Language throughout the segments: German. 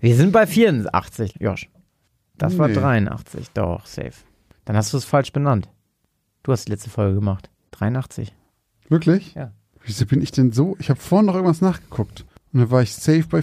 Wir sind bei 84, Josh. Das war Nee. 83, doch, safe. Dann hast du es falsch benannt. Du hast die letzte Folge gemacht. 83. Wirklich? Ja. Wieso bin ich denn so? Ich habe vorhin noch irgendwas nachgeguckt. Und dann war ich safe bei.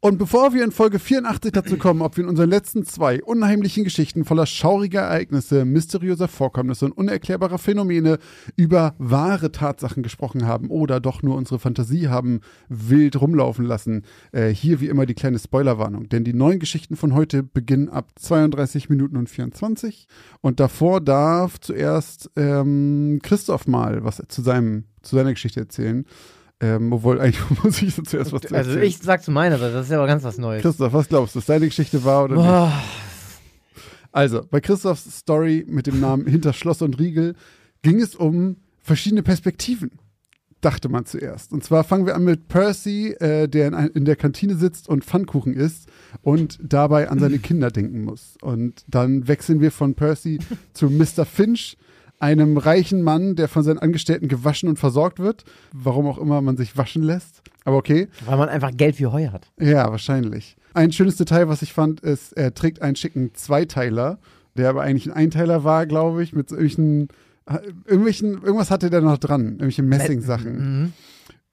Und bevor wir in Folge 84 dazu kommen, ob wir in unseren letzten zwei unheimlichen Geschichten voller schauriger Ereignisse, mysteriöser Vorkommnisse und unerklärbarer Phänomene über wahre Tatsachen gesprochen haben oder doch nur unsere Fantasie haben wild rumlaufen lassen, äh, hier wie immer die kleine Spoilerwarnung. Denn die neuen Geschichten von heute beginnen ab 32 Minuten und 24. Und davor darf zuerst ähm, Christoph mal was zu, seinem, zu seiner Geschichte erzählen. Ähm, obwohl, eigentlich muss ich so zuerst was Also erzählen. ich sag zu meiner Seite, das ist ja aber ganz was Neues. Christoph, was glaubst du, dass deine Geschichte war oder nicht? Boah, Also, bei Christophs Story mit dem Namen Hinter Schloss und Riegel ging es um verschiedene Perspektiven, dachte man zuerst. Und zwar fangen wir an mit Percy, äh, der in, ein, in der Kantine sitzt und Pfannkuchen isst und dabei an seine Kinder denken muss. Und dann wechseln wir von Percy zu Mr. Finch, einem reichen Mann, der von seinen Angestellten gewaschen und versorgt wird. Warum auch immer man sich waschen lässt. Aber okay. weil man einfach Geld wie Heu hat. Ja, wahrscheinlich. Ein schönes Detail, was ich fand, ist, er trägt einen schicken Zweiteiler, der aber eigentlich ein Einteiler war, glaube ich, mit irgendwelchen, irgendwelchen, irgendwas hatte der noch dran, irgendwelche Messing-Sachen. Mhm.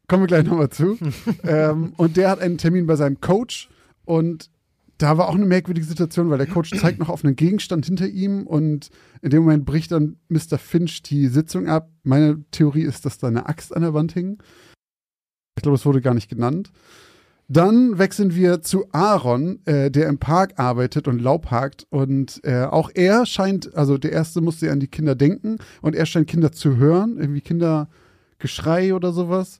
Kommen wir gleich nochmal zu. ähm, und der hat einen Termin bei seinem Coach und da war auch eine merkwürdige Situation, weil der Coach zeigt noch auf einen Gegenstand hinter ihm und in dem Moment bricht dann Mr. Finch die Sitzung ab. Meine Theorie ist, dass da eine Axt an der Wand hing. Ich glaube, es wurde gar nicht genannt. Dann wechseln wir zu Aaron, äh, der im Park arbeitet und Laub hakt. Und äh, auch er scheint, also der erste musste an die Kinder denken und er scheint Kinder zu hören, irgendwie Kindergeschrei oder sowas.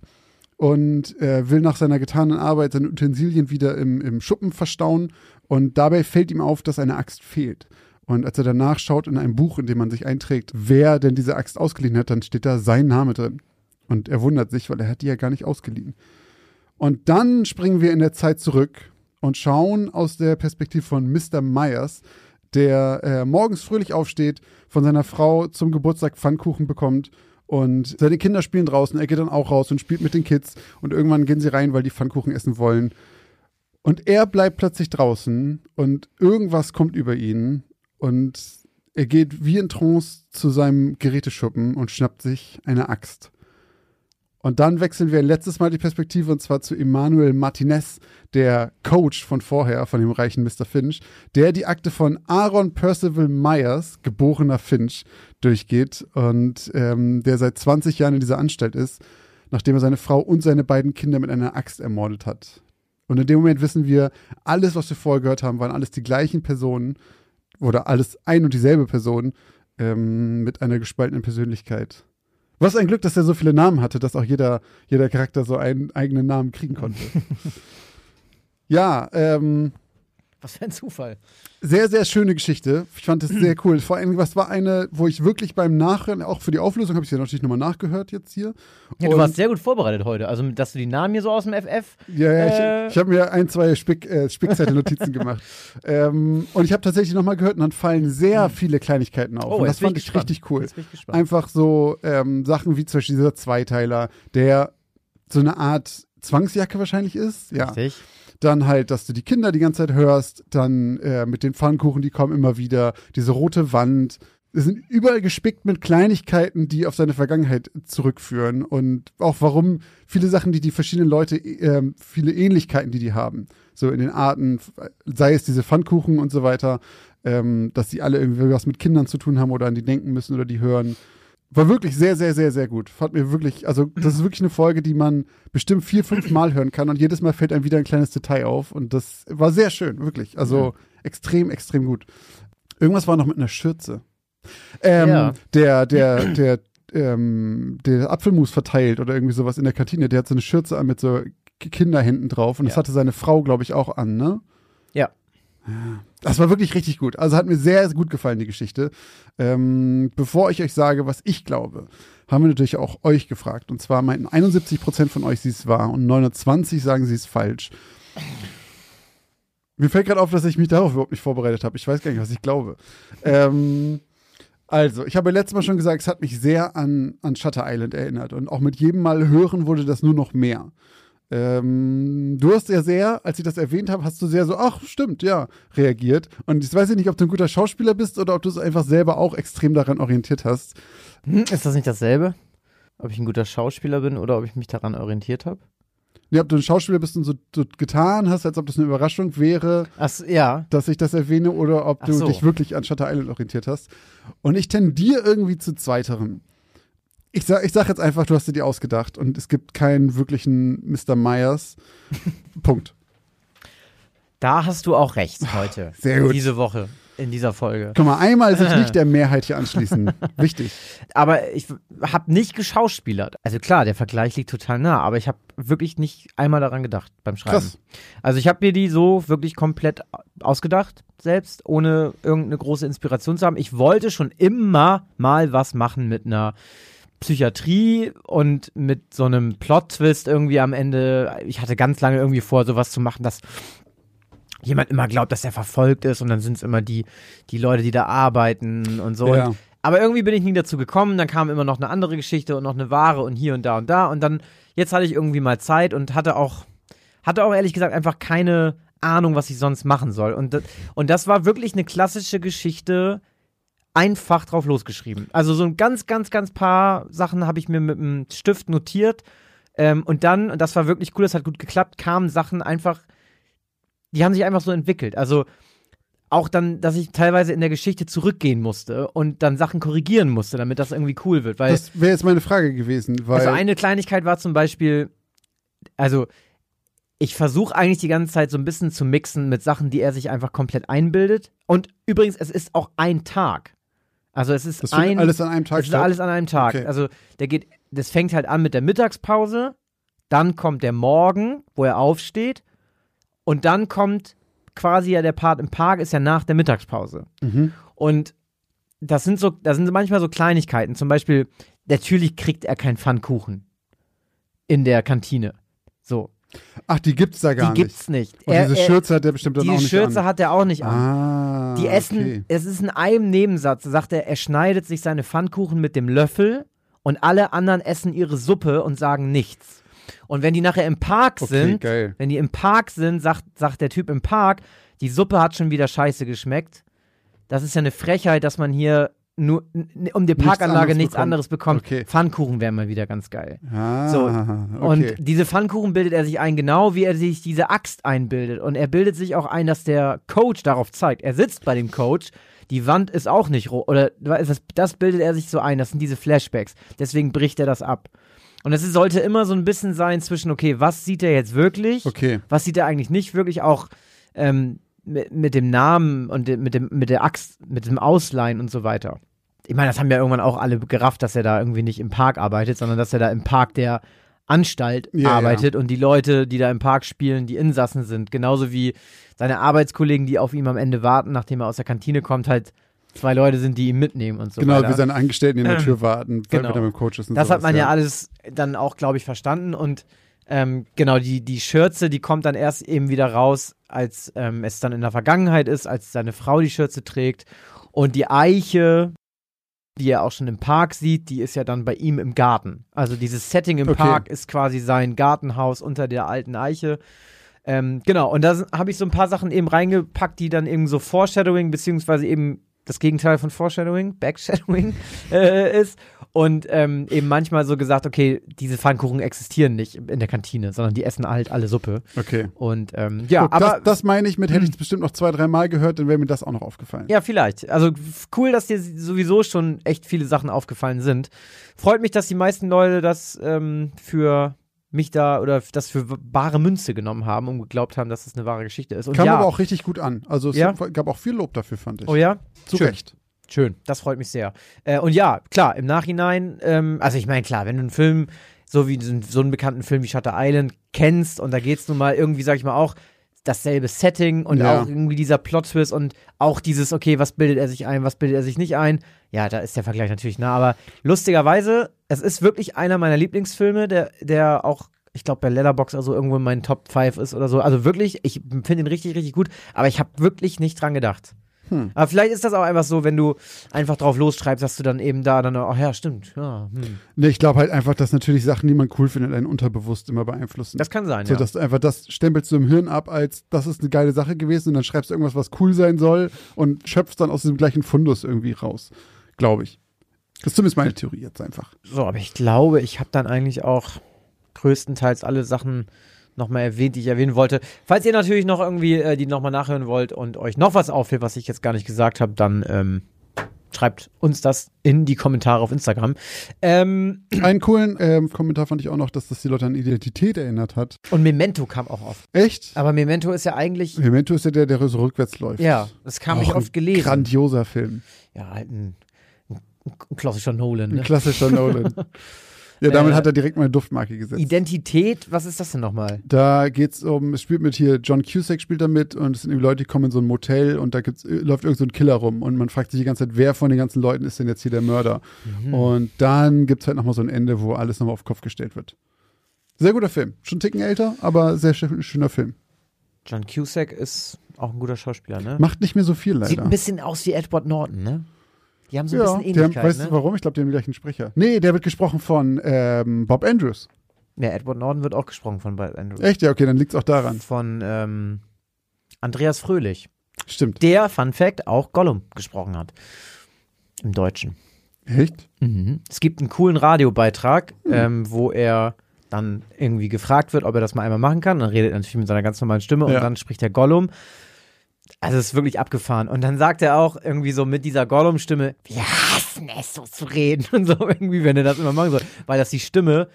Und äh, will nach seiner getanen Arbeit seine Utensilien wieder im, im Schuppen verstauen. Und dabei fällt ihm auf, dass eine Axt fehlt. Und als er danach schaut in einem Buch, in dem man sich einträgt, wer denn diese Axt ausgeliehen hat, dann steht da sein Name drin. Und er wundert sich, weil er hat die ja gar nicht ausgeliehen. Und dann springen wir in der Zeit zurück und schauen aus der Perspektive von Mr. Myers, der äh, morgens fröhlich aufsteht, von seiner Frau zum Geburtstag Pfannkuchen bekommt und seine Kinder spielen draußen. Er geht dann auch raus und spielt mit den Kids und irgendwann gehen sie rein, weil die Pfannkuchen essen wollen. Und er bleibt plötzlich draußen und irgendwas kommt über ihn und er geht wie in Trance zu seinem Geräteschuppen und schnappt sich eine Axt. Und dann wechseln wir letztes Mal die Perspektive und zwar zu Emmanuel Martinez, der Coach von vorher, von dem reichen Mr. Finch, der die Akte von Aaron Percival Myers, geborener Finch, durchgeht und ähm, der seit 20 Jahren in dieser Anstalt ist, nachdem er seine Frau und seine beiden Kinder mit einer Axt ermordet hat. Und in dem Moment wissen wir, alles, was wir vorher gehört haben, waren alles die gleichen Personen oder alles ein und dieselbe Person ähm, mit einer gespaltenen Persönlichkeit. Was ein Glück, dass er so viele Namen hatte, dass auch jeder, jeder Charakter so einen eigenen Namen kriegen konnte. ja, ähm, Was für ein Zufall. sehr, sehr schöne Geschichte. Ich fand es sehr cool. Vor allem, was war eine, wo ich wirklich beim Nachhören, auch für die Auflösung, habe ich sie natürlich nochmal nachgehört jetzt hier. Ja, du warst sehr gut vorbereitet heute. Also, dass du die Namen hier so aus dem FF. Ja, ja, Äh. ich, ich habe mir ein, zwei Spick, äh, Spickzettel-Notizen gemacht. Ähm, und ich habe tatsächlich nochmal gehört und dann fallen sehr viele Kleinigkeiten auf. Oh, und das fand ich gespannt. richtig cool. Ich. Einfach so ähm, Sachen wie zum Beispiel dieser Zweiteiler, der so eine Art Zwangsjacke wahrscheinlich ist. Ja. Richtig. Dann halt, dass du die Kinder die ganze Zeit hörst. Dann äh, mit den Pfannkuchen, die kommen immer wieder. Diese rote Wand. Es sind überall gespickt mit Kleinigkeiten, die auf seine Vergangenheit zurückführen. Und auch warum viele Sachen, die die verschiedenen Leute, äh, viele Ähnlichkeiten, die die haben. So in den Arten, sei es diese Pfannkuchen und so weiter, ähm, dass sie alle irgendwie was mit Kindern zu tun haben oder an die denken müssen oder die hören. War wirklich sehr, sehr, sehr, sehr gut. Fand mir wirklich, also das ist wirklich eine Folge, die man bestimmt vier, fünf Mal hören kann und jedes Mal fällt einem wieder ein kleines Detail auf und das war sehr schön, wirklich. Also extrem, extrem gut. Irgendwas war noch mit einer Schürze. Ähm, Ja. Der, der, der, ähm, der Apfelmus verteilt oder irgendwie sowas in der Kantine, der hat so eine Schürze an mit so Kinderhänden drauf und das Ja. hatte seine Frau, glaube ich, auch an, ne? Ja. Das war wirklich richtig gut. Also hat mir sehr, sehr gut gefallen, die Geschichte. Ähm, bevor ich euch sage, was ich glaube, haben wir natürlich auch euch gefragt. Und zwar meinten 71% von euch, sie ist wahr und 29 sagen, sie ist falsch. Mir fällt gerade auf, dass ich mich darauf überhaupt nicht vorbereitet habe. Ich weiß gar nicht, was ich glaube. Ähm, also, ich habe letztes Mal schon gesagt, es hat mich sehr an, an Shutter Island erinnert. Und auch mit jedem Mal hören wurde das nur noch mehr. Ähm, du hast ja sehr, als ich das erwähnt habe, hast du sehr so, ach, stimmt, ja, reagiert. Und ich weiß ja nicht, ob du ein guter Schauspieler bist oder ob du es einfach selber auch extrem daran orientiert hast. Hm, ist das nicht dasselbe? Ob ich ein guter Schauspieler bin oder ob ich mich daran orientiert habe? Nee, ob du ein Schauspieler bist und so, so getan hast, als ob das eine Überraschung wäre, Ach, ja. dass ich das erwähne, oder ob du so. dich wirklich an Shutter Island orientiert hast. Und ich tendiere irgendwie zu zweiterem. Ich sag, ich sag jetzt einfach, du hast dir die ausgedacht und es gibt keinen wirklichen Mr. Myers. Punkt. Da hast du auch recht heute. Sehr gut. Diese Woche, in dieser Folge. Guck mal, einmal sich nicht der Mehrheit hier anschließen. Wichtig. Aber ich habe nicht geschauspielert. Also klar, der Vergleich liegt total nah, aber ich habe wirklich nicht einmal daran gedacht beim Schreiben. Krass. Also ich habe mir die so wirklich komplett ausgedacht selbst, ohne irgendeine große Inspiration zu haben. Ich wollte schon immer mal was machen mit einer Psychiatrie und mit so einem Plot-Twist irgendwie am Ende. Ich hatte ganz lange irgendwie vor, sowas zu machen, dass jemand immer glaubt, dass er verfolgt ist und dann sind es immer die, die Leute, die da arbeiten und so. Ja. Und, aber irgendwie bin ich nie dazu gekommen, dann kam immer noch eine andere Geschichte und noch eine wahre und hier und da und da und dann, jetzt hatte ich irgendwie mal Zeit und hatte auch, hatte auch ehrlich gesagt einfach keine Ahnung, was ich sonst machen soll. Und, und das war wirklich eine klassische Geschichte, einfach drauf losgeschrieben. Also so ein ganz, ganz, ganz paar Sachen habe ich mir mit einem Stift notiert. Ähm, und dann, und das war wirklich cool, das hat gut geklappt, kamen Sachen einfach, die haben sich einfach so entwickelt. Also auch dann, dass ich teilweise in der Geschichte zurückgehen musste und dann Sachen korrigieren musste, damit das irgendwie cool wird. Weil Das wäre jetzt meine Frage gewesen, weil also eine Kleinigkeit war zum Beispiel, also ich versuche eigentlich die ganze Zeit so ein bisschen zu mixen mit Sachen, die er sich einfach komplett einbildet. Und übrigens, es ist auch ein Tag. Also es ist das ein alles an einem Tag es ist statt. alles an einem Tag. Okay. Also der geht, das fängt halt an mit der Mittagspause, dann kommt der Morgen, wo er aufsteht, und dann kommt quasi ja der Part im Park ist ja nach der Mittagspause. Mhm. Und das sind so, das sind manchmal so Kleinigkeiten. Zum Beispiel, natürlich kriegt er keinen Pfannkuchen in der Kantine. So, Ach, die gibt's da gar die nicht. gibt's nicht. Und Er- diese er- Schürze hat der bestimmt dann auch nicht Schürze an. hat er auch nicht an. Ah, Die essen, okay. es ist in einem Nebensatz, sagt er, er schneidet sich seine Pfannkuchen mit dem Löffel und alle anderen essen ihre Suppe und sagen nichts. Und wenn die nachher im Park Okay, sind, geil. wenn die im Park sind, sagt, sagt der Typ im Park, die Suppe hat schon wieder scheiße geschmeckt. Das ist ja eine Frechheit, dass man hier nur um die Nichts Parkanlage nichts bekommt. anderes bekommt. Okay. Pfannkuchen wären mal wieder ganz geil. Ah, So, okay. Und diese Pfannkuchen bildet er sich ein, genau wie er sich diese Axt einbildet. Und er bildet sich auch ein, dass der Coach darauf zeigt. Er sitzt bei dem Coach, die Wand ist auch nicht rot. Oder das, das bildet er sich so ein, das sind diese Flashbacks. Deswegen bricht er das ab. Und es sollte immer so ein bisschen sein zwischen, okay, was sieht er jetzt wirklich? okay. Was sieht er eigentlich nicht wirklich? Auch ähm, mit, mit dem Namen und mit, dem, mit der Axt, mit dem Ausleihen und so weiter. Ich meine, das haben ja irgendwann auch alle gerafft, dass er da irgendwie nicht im Park arbeitet, sondern dass er da im Park der Anstalt Ja, arbeitet und die Leute, die da im Park spielen, die Insassen sind. Genauso wie seine Arbeitskollegen, die auf ihm am Ende warten, nachdem er aus der Kantine kommt, halt zwei Leute sind, die ihn mitnehmen und so Genau, weiter. wie seine Angestellten, die in der Tür warten, Genau. mit dem Coach ist und Das sowas, hat man ja, ja alles dann auch, glaube ich, verstanden. Und ähm, genau, die, die Schürze, die kommt dann erst eben wieder raus, als ähm, es dann in der Vergangenheit ist, als seine Frau die Schürze trägt. Und die Eiche, die er auch schon im Park sieht, die ist ja dann bei ihm im Garten. Also dieses Setting im Okay. Park ist quasi sein Gartenhaus unter der alten Eiche. Ähm, genau, und da habe ich so ein paar Sachen eben reingepackt, die dann eben so Foreshadowing, beziehungsweise eben das Gegenteil von Foreshadowing, Backshadowing äh, ist. Und ähm, eben manchmal so gesagt, okay, diese Pfannkuchen existieren nicht in der Kantine, sondern die essen halt alle Suppe. Okay. Und ähm, ja, Guck, aber das, das meine ich mit, hätte ich es bestimmt noch zwei, drei Mal gehört, dann wäre mir das auch noch aufgefallen. ja, vielleicht. Also cool, dass dir sowieso schon echt viele Sachen aufgefallen sind. Freut mich, dass die meisten Leute das ähm, für mich da oder das für bare Münze genommen haben und geglaubt haben, dass es eine wahre Geschichte ist. Und Kam ja, aber auch richtig gut an. Also es Ja? gab auch viel Lob dafür, fand ich. oh ja, Zu schön. Recht. Schön, das freut mich sehr. Äh, und ja, klar, im Nachhinein, ähm, also ich meine, klar, wenn du einen Film, so wie so einen bekannten Film wie Shutter Island kennst und da geht's nun mal irgendwie, sag ich mal, auch dasselbe Setting und Ja. auch irgendwie dieser Plot-Twist und auch dieses, okay, was bildet er sich ein, was bildet er sich nicht ein. Ja, da ist der Vergleich natürlich nah, aber lustigerweise, es ist wirklich einer meiner Lieblingsfilme, der, der auch ich glaube, bei Letterbox also irgendwo in meinen Top 5 ist oder so. Also wirklich, ich finde ihn richtig, richtig gut, aber ich habe wirklich nicht dran gedacht. Hm. Aber vielleicht ist das auch einfach so, wenn du einfach drauf losschreibst, dass du dann eben da dann, ach ja, stimmt, ja, hm. Nee, ich glaube halt einfach, dass natürlich Sachen, die man cool findet, einen unterbewusst immer beeinflussen. Das kann sein, so, ja. dass du einfach das stempelst du im Hirn ab, als das ist eine geile Sache gewesen und dann schreibst du irgendwas, was cool sein soll und schöpfst dann aus diesem gleichen Fundus irgendwie raus. Glaube ich. Das ist zumindest meine Theorie jetzt einfach. So, aber ich glaube, ich habe dann eigentlich auch größtenteils alle Sachen nochmal erwähnt, die ich erwähnen wollte. Falls ihr natürlich noch irgendwie äh, die nochmal nachhören wollt und euch noch was auffällt, was ich jetzt gar nicht gesagt habe, dann ähm, schreibt uns das in die Kommentare auf Instagram. Ähm, Einen coolen ähm, Kommentar fand ich auch noch, dass das die Leute an Identität erinnert hat. und Memento kam auch oft. Echt? Aber Memento ist ja eigentlich, Memento ist ja der, der so rückwärts läuft. ja, das kam ich Auch oft ein gelesen. Grandioser Film. Ja, halt ein, ein, ein klassischer Nolan. Ein Ne? klassischer Nolan. Ja, damit Äh, hat er direkt mal eine Duftmarke gesetzt. Identität, was ist das denn nochmal? Da geht's um, es spielt mit hier, John Cusack spielt da mit und es sind eben Leute, die kommen in so ein Motel und da gibt's, äh, läuft irgend so ein Killer rum und man fragt sich die ganze Zeit, wer von den ganzen Leuten ist denn jetzt hier der Mörder? Mhm. Und dann gibt's halt nochmal so ein Ende, wo alles nochmal auf den Kopf gestellt wird. Sehr guter Film. Schon einen Ticken älter, aber sehr schö- schöner Film. John Cusack ist auch ein guter Schauspieler, ne? Macht nicht mehr so viel Sieht leider. ein bisschen aus wie Edward Norton, ne? Die haben so ein ja, bisschen die haben, Ähnlichkeit, weißt ne? du warum? Ich glaube, die haben den gleichen Sprecher. Nee, der wird gesprochen von ähm, Bob Andrews. Ja, Edward Norton wird auch gesprochen von Bob Andrews. Echt? Ja, okay, dann liegt's auch daran. Von ähm, Andreas Fröhlich. Stimmt. Der, Fun Fact, auch Gollum gesprochen hat. Im Deutschen. Echt? Mhm. Es gibt einen coolen Radiobeitrag, Hm. ähm, wo er dann irgendwie gefragt wird, ob er das mal einmal machen kann. Dann redet er natürlich mit seiner ganz normalen Stimme Ja. und dann spricht er Gollum. Also es ist wirklich abgefahren. Und dann sagt er auch irgendwie so mit dieser Gollum-Stimme, wir hassen es, so zu reden. Und so irgendwie, wenn er das immer machen soll. Weil das die Stimme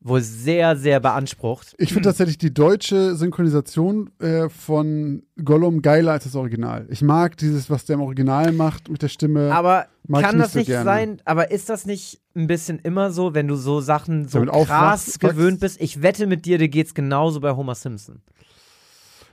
wohl sehr, sehr beansprucht. Ich finde tatsächlich die deutsche Synchronisation äh, von Gollum geiler als das Original. Ich mag dieses, was der im Original macht mit der Stimme. Aber kann nicht das so nicht gerne. sein, aber ist das nicht ein bisschen immer so, wenn du so Sachen so Damit krass gewöhnt bist? Ich wette mit dir, dir geht's genauso bei Homer Simpson.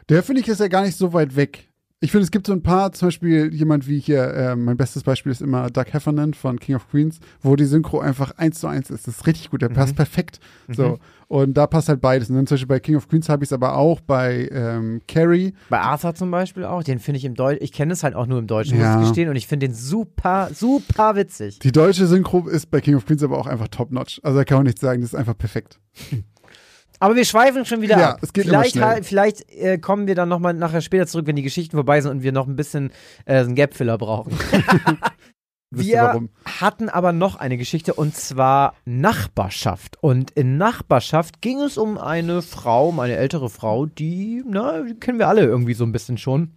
Der finde ich ist ja gar nicht so weit weg. Ich finde, es gibt so ein paar, zum Beispiel jemand wie hier, äh, mein bestes Beispiel ist immer Doug Heffernan von King of Queens, wo die Synchro einfach eins zu eins ist. Das ist richtig gut, der passt perfekt. So. Und da passt halt beides. Und dann zum Beispiel bei King of Queens habe ich es aber auch bei ähm, Carrie. Bei Arthur zum Beispiel auch, den finde ich im Deutschen, ich kenne es halt auch nur im Deutschen, Ja. muss ich gestehen, und ich finde den super, super witzig. Die deutsche Synchro ist bei King of Queens aber auch einfach top-notch. Also da kann man nichts sagen, das ist einfach perfekt. Aber wir schweifen schon wieder Ja, ab. es geht immer vielleicht schnell. halt, vielleicht äh, kommen wir dann nochmal nachher später zurück, wenn die Geschichten vorbei sind und wir noch ein bisschen äh, einen Gapfiller brauchen. Wir hatten aber noch eine Geschichte und zwar Nachbarschaft. Und in Nachbarschaft ging es um eine Frau, um eine ältere Frau, die, na, die kennen wir alle irgendwie so ein bisschen schon.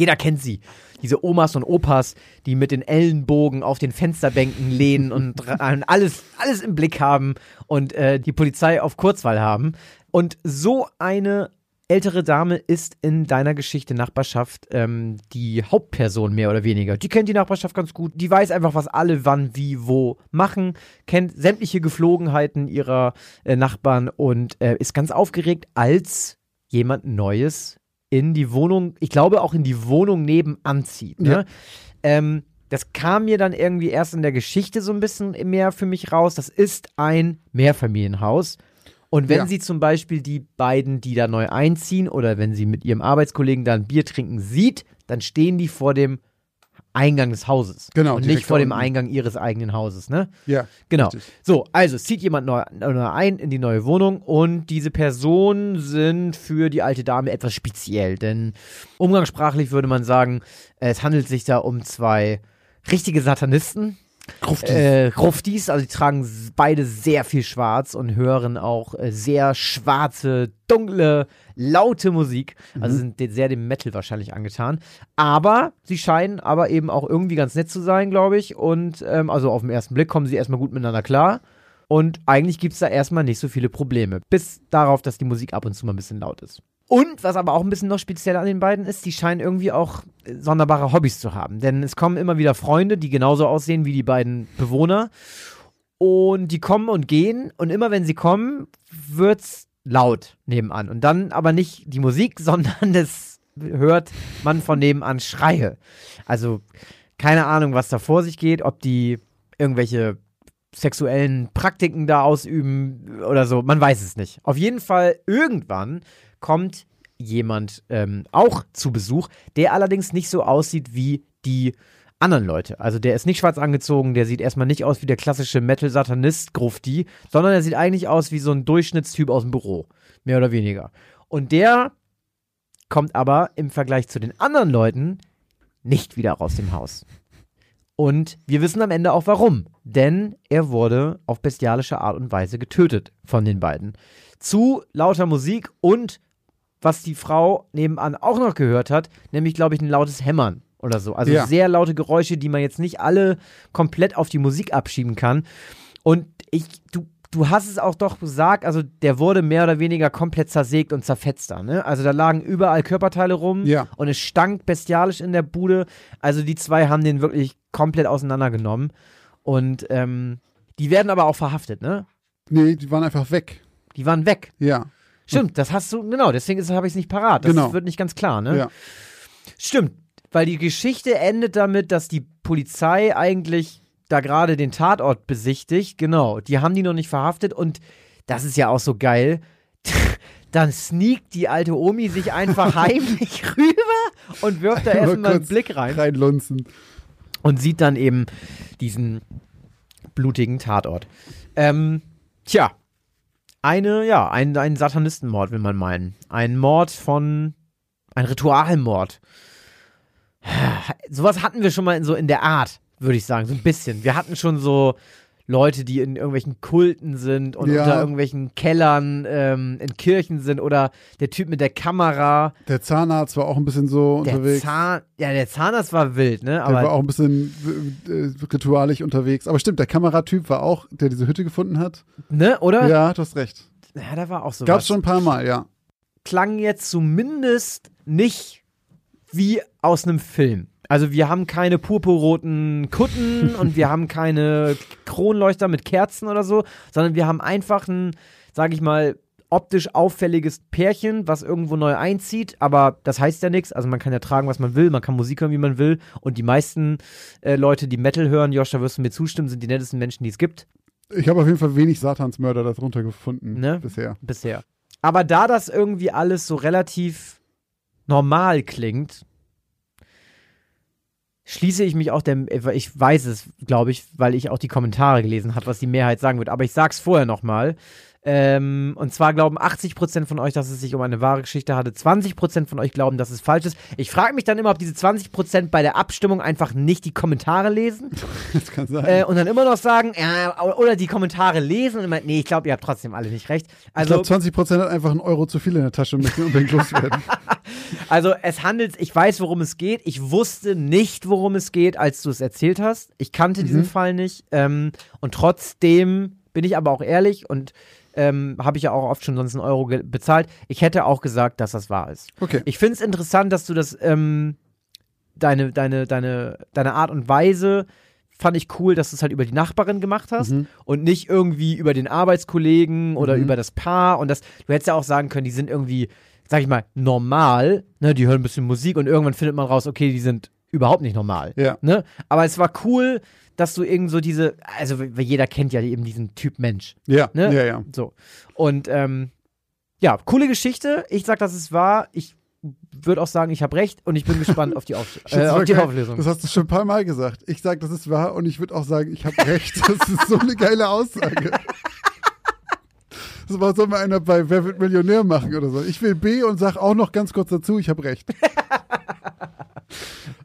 Jeder kennt sie. Diese Omas und Opas, die mit den Ellenbogen auf den Fensterbänken lehnen und alles, alles im Blick haben und äh, die Polizei auf Kurzwahl haben. Und so eine ältere Dame ist in deiner Geschichte Nachbarschaft ähm, die Hauptperson mehr oder weniger. Die kennt die Nachbarschaft ganz gut. Die weiß einfach, was alle wann, wie, wo machen, kennt sämtliche Geflogenheiten ihrer äh, Nachbarn und äh, ist ganz aufgeregt, als jemand Neues in die Wohnung, ich glaube auch in die Wohnung nebenan zieht. Ne? Ja. Ähm, das kam mir dann irgendwie erst in der Geschichte so ein bisschen mehr für mich raus. Das ist ein Mehrfamilienhaus. Und wenn Ja. sie zum Beispiel die beiden, die da neu einziehen, oder wenn sie mit ihrem Arbeitskollegen da ein Bier trinken sieht, dann stehen die vor dem Eingang des Hauses. Genau, Und nicht vor dem. Eingang ihres eigenen Hauses, ne? Ja. Genau. Richtig. So, also zieht jemand neu, neu ein in die neue Wohnung und diese Personen sind für die alte Dame etwas speziell, denn umgangssprachlich würde man sagen, es handelt sich da um zwei richtige Satanisten, Gruftis. äh, Gruftis, also die tragen beide sehr viel schwarz und hören auch äh, sehr schwarze, dunkle, laute Musik. Also sind de- sehr dem Metal wahrscheinlich angetan. Aber sie scheinen aber eben auch irgendwie ganz nett zu sein, glaube ich. Und ähm, also auf den ersten Blick kommen sie erstmal gut miteinander klar. Und eigentlich gibt es da erstmal nicht so viele Probleme. Bis darauf, dass die Musik ab und zu mal ein bisschen laut ist. Und was aber auch ein bisschen noch speziell an den beiden ist, die scheinen irgendwie auch äh, sonderbare Hobbys zu haben. Denn es kommen immer wieder Freunde, die genauso aussehen wie die beiden Bewohner. Und die kommen und gehen. Und immer wenn sie kommen, wird's laut nebenan. Und dann aber nicht die Musik, sondern das hört man von nebenan Schreie. Also keine Ahnung, was da vor sich geht, ob die irgendwelche sexuellen Praktiken da ausüben oder so. Man weiß es nicht. Auf jeden Fall, irgendwann kommt jemand ähm, auch zu Besuch, der allerdings nicht so aussieht wie die anderen Leute. Also der ist nicht schwarz angezogen, der sieht erstmal nicht aus wie der klassische Metal-Satanist-Grufti, sondern er sieht eigentlich aus wie so ein Durchschnittstyp aus dem Büro. Mehr oder weniger. Und der kommt aber im Vergleich zu den anderen Leuten nicht wieder raus dem Haus. Und wir wissen am Ende auch warum. Denn er wurde auf bestialische Art und Weise getötet von den beiden. Zu lauter Musik und was die Frau nebenan auch noch gehört hat, nämlich, glaube ich, ein lautes Hämmern oder so. Also Ja. sehr laute Geräusche, die man jetzt nicht alle komplett auf die Musik abschieben kann. Und ich, du, du hast es auch doch gesagt, also der wurde mehr oder weniger komplett zersägt und zerfetzt da, ne? Also da lagen überall Körperteile rum Ja. und es stank bestialisch in der Bude. Also die zwei haben den wirklich komplett auseinandergenommen. Und ähm, die werden aber auch verhaftet, ne? Nee, die waren einfach weg. Die waren weg. Ja. Stimmt, das hast du, genau, deswegen habe ich es nicht parat. Das Genau. wird nicht ganz klar, ne? Ja. Stimmt, weil die Geschichte endet damit, dass die Polizei eigentlich da gerade den Tatort besichtigt. Genau, die haben die noch nicht verhaftet und das ist ja auch so geil. Dann sneakt die alte Omi sich einfach heimlich rüber und wirft da Mal erstmal einen Blick rein Reinlunzen. und sieht dann eben diesen blutigen Tatort. Ähm, tja, eine, ja, ein, ein Satanistenmord, will man meinen. Ein Mord von, ein Ritualmord. Sowas hatten wir schon mal in so in der Art, würde ich sagen, so ein bisschen. Wir hatten schon so Leute, die in irgendwelchen Kulten sind und Ja. unter irgendwelchen Kellern ähm, in Kirchen sind oder der Typ mit der Kamera, Der Zahnarzt war auch ein bisschen so der unterwegs. Zahn, ja, der Zahnarzt war wild, ne? Der Aber war auch ein bisschen äh, ritualig unterwegs. Aber stimmt, der Kameratyp war auch, der diese Hütte gefunden hat. ne, oder? Ja, du hast recht. Ja, da war auch so. Gab's schon ein paar Mal, ja. Klang jetzt zumindest nicht wie aus einem Film. Also wir haben keine purpurroten Kutten und wir haben keine Kronleuchter mit Kerzen oder so, sondern wir haben einfach ein, sag ich mal, optisch auffälliges Pärchen, was irgendwo neu einzieht, aber das heißt ja nichts. Also man kann ja tragen, was man will, man kann Musik hören, wie man will. Und die meisten äh, Leute, die Metal hören, Josh, da wirst du mir zustimmen, sind die nettesten Menschen, die es gibt. Ich habe auf jeden Fall wenig Satansmörder darunter gefunden Ne? bisher. bisher. Aber da das irgendwie alles so relativ normal klingt, schließe ich mich auch dem, ich weiß es, glaube ich, weil ich auch die Kommentare gelesen habe, was die Mehrheit sagen wird, aber ich sag's vorher nochmal. Ähm, und zwar glauben 80% von euch, dass es sich um eine wahre Geschichte hatte. 20% von euch glauben, dass es falsch ist. Ich frage mich dann immer, ob diese 20% bei der Abstimmung einfach nicht die Kommentare lesen Das kann sein. äh, und dann immer noch sagen, ja, oder die Kommentare lesen und immer, nee, ich glaube, ihr habt trotzdem alle nicht recht. ich Also, glaube, 20% hat einfach einen Euro zu viel in der Tasche und möchten unbedingt loswerden. also es handelt, ich weiß, worum es geht. Ich wusste nicht, worum es geht, als du es erzählt hast. Ich kannte diesen Fall nicht. Ähm, und trotzdem bin ich aber auch ehrlich und ähm, habe ich ja auch oft schon sonst einen Euro bezahlt. Ich hätte auch gesagt, dass das wahr ist. Okay. Ich finde es interessant, dass du das, ähm, deine, deine, deine, deine Art und Weise fand ich cool, dass du es halt über die Nachbarin gemacht hast Mhm. und nicht irgendwie über den Arbeitskollegen oder Mhm. über das Paar. Und das, du hättest ja auch sagen können, die sind irgendwie, sag ich mal, normal, ne, die hören ein bisschen Musik und irgendwann findet man raus, okay, die sind überhaupt nicht normal. Ja. Ne? Aber es war cool, dass du irgend so diese, also jeder kennt ja eben diesen Typ Mensch. Ja, Ne? ja, ja. So. Und ähm, ja, coole Geschichte. Ich sag, dass es war. Ich würde auch sagen, ich habe recht und ich bin gespannt auf die, Auf äh, auf die geil. Auflösung. Das hast du schon ein paar Mal gesagt. Ich sage, das ist wahr und ich würde auch sagen, ich habe recht. Das ist so eine geile Aussage. Das war soll mal einer bei Wer wird Millionär machen oder so. Ich will B und sag auch noch ganz kurz dazu, ich habe recht.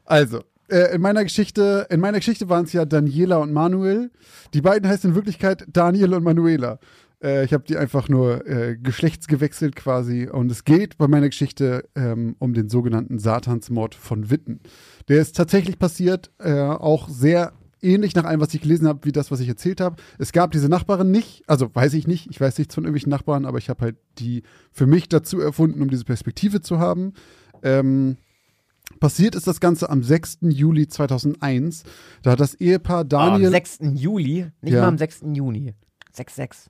Also, äh, in meiner Geschichte, in meiner Geschichte waren es ja Daniela und Manuel. Die beiden heißen in Wirklichkeit Daniel und Manuela. Äh, ich habe die einfach nur äh, geschlechtsgewechselt quasi. Und es geht bei meiner Geschichte ähm, um den sogenannten Satansmord von Witten. Der ist tatsächlich passiert, äh, auch sehr ähnlich nach allem, was ich gelesen habe, wie das, was ich erzählt habe. Es gab diese Nachbarin nicht, also weiß ich nicht, ich weiß nichts von irgendwelchen Nachbarn, aber ich habe halt die für mich dazu erfunden, um diese Perspektive zu haben. Ähm, passiert ist das Ganze am 6. Juli 2001. Da hat das Ehepaar Oh, Daniel. am 6. Juli, nicht Ja. mal am 6. Juni. 6-6.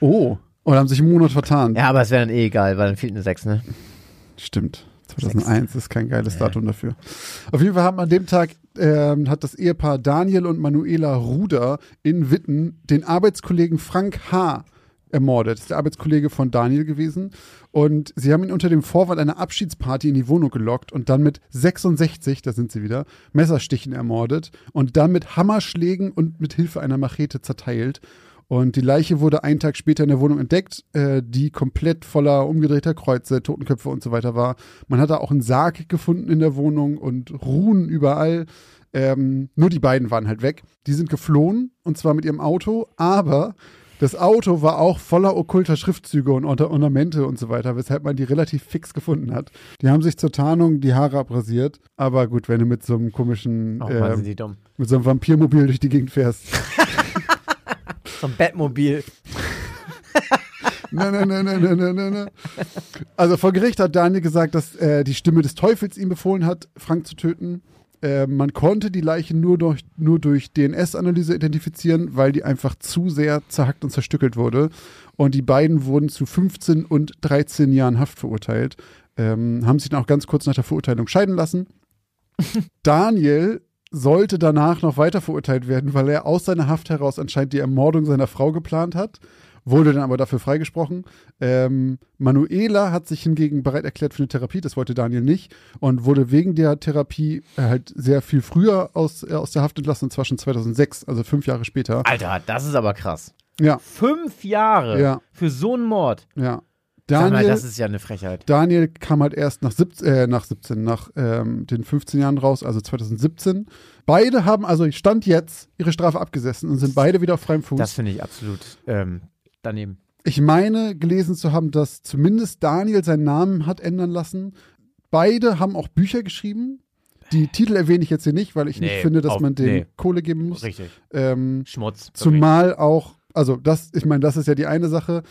oh, und haben sich einen Monat vertan. Ja, aber es wäre dann eh egal, weil dann fehlt eine 6, ne? Stimmt. 2001 ist kein geiles Datum dafür. Auf jeden Fall haben an dem Tag ähm, hat das Ehepaar Daniel und Manuela Ruder in Witten den Arbeitskollegen Frank H. ermordet. Das ist der Arbeitskollege von Daniel gewesen. Und sie haben ihn unter dem Vorwand einer Abschiedsparty in die Wohnung gelockt und dann mit 66, da sind sie wieder, Messerstichen ermordet und dann mit Hammerschlägen und mit Hilfe einer Machete zerteilt. Und die Leiche wurde einen Tag später in der Wohnung entdeckt, äh, die komplett voller umgedrehter Kreuze, Totenköpfe und so weiter war. Man hat da auch einen Sarg gefunden in der Wohnung und Ruhen überall. Ähm, nur die beiden waren halt weg. Die sind geflohen und zwar mit ihrem Auto, aber das Auto war auch voller okkulter Schriftzüge und Orna- Ornamente und so weiter, weshalb man die relativ fix gefunden hat. Die haben sich zur Tarnung die Haare abrasiert, aber gut, wenn du mit so einem komischen, Oh, dumm. mit so einem Vampirmobil durch die Gegend fährst. So ein Bettmobil. Nein, nein, nein, nein, nein, nein, nein, nein. Also vor Gericht hat Daniel gesagt, dass äh, die Stimme des Teufels ihm befohlen hat, Frank zu töten. Äh, man konnte die Leiche nur durch, nur durch DNS-Analyse identifizieren, weil die einfach zu sehr zerhackt und zerstückelt wurde. Und die beiden wurden zu 15 und 13 Jahren Haft verurteilt. Ähm, haben sich dann auch ganz kurz nach der Verurteilung scheiden lassen. Daniel sollte danach noch weiter verurteilt werden, weil er aus seiner Haft heraus anscheinend die Ermordung seiner Frau geplant hat, wurde dann aber dafür freigesprochen. Ähm, Manuela hat sich hingegen bereit erklärt für eine Therapie, das wollte Daniel nicht und wurde wegen der Therapie äh, halt sehr viel früher aus, äh, aus der Haft entlassen, und zwar schon 2006, also fünf Jahre später. Alter, das ist aber krass. Ja, Fünf Jahre Ja. für so einen Mord. ja. Sag mal, Daniel, das ist ja eine Frechheit. Daniel kam halt erst nach, 17, äh, nach 17, nach ähm, den 15 Jahren raus, also 2017. Beide haben also Stand jetzt ihre Strafe abgesessen und sind beide wieder auf freiem Fuß. Das finde ich absolut ähm, daneben. Ich meine, gelesen zu haben, dass zumindest Daniel seinen Namen hat ändern lassen. Beide haben auch Bücher geschrieben. Die Titel erwähne ich jetzt hier nicht, weil ich nicht Nee, finde, dass auf- man denen nee. Kohle geben muss. Richtig. Ähm, Schmutz. zumal auch, also das, ich meine, das ist ja die eine Sache,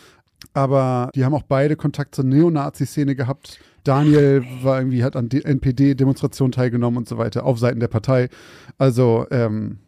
aber die haben auch beide Kontakt zur Neonazi-Szene gehabt. Daniel war irgendwie, hat an NPD-Demonstrationen teilgenommen und so weiter, auf Seiten der Partei. Also, ähm,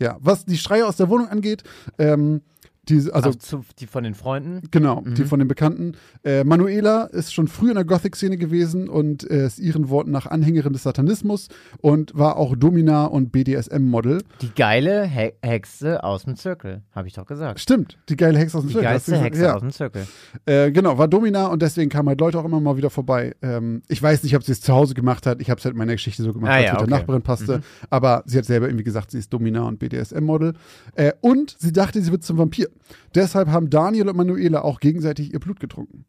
ja, was die Schreie aus der Wohnung angeht, ähm, die, also Ach, zu, die von den Freunden. Genau, Mhm. die von den Bekannten. Äh, Manuela ist schon früh in der Gothic-Szene gewesen und äh, ist ihren Worten nach Anhängerin des Satanismus und war auch Domina- und BDSM-Model. Die geile He Hexe aus dem Zirkel, habe ich doch gesagt. Stimmt, die geile Hexe aus dem Die Zirkel, du geilste? Hexe ja. aus dem Zirkel. Äh, genau, war Domina und deswegen kamen halt Leute auch immer mal wieder vorbei. Ähm, ich weiß nicht, ob sie es zu Hause gemacht hat. Ich habe es halt in meiner Geschichte so gemacht, Ah, weil ja, es mit der okay. Nachbarin passte. Aber sie hat selber irgendwie gesagt, sie ist Domina und BDSM-Model. Äh, und sie dachte, sie wird zum Vampir. Deshalb haben Daniel und Manuela auch gegenseitig ihr Blut getrunken.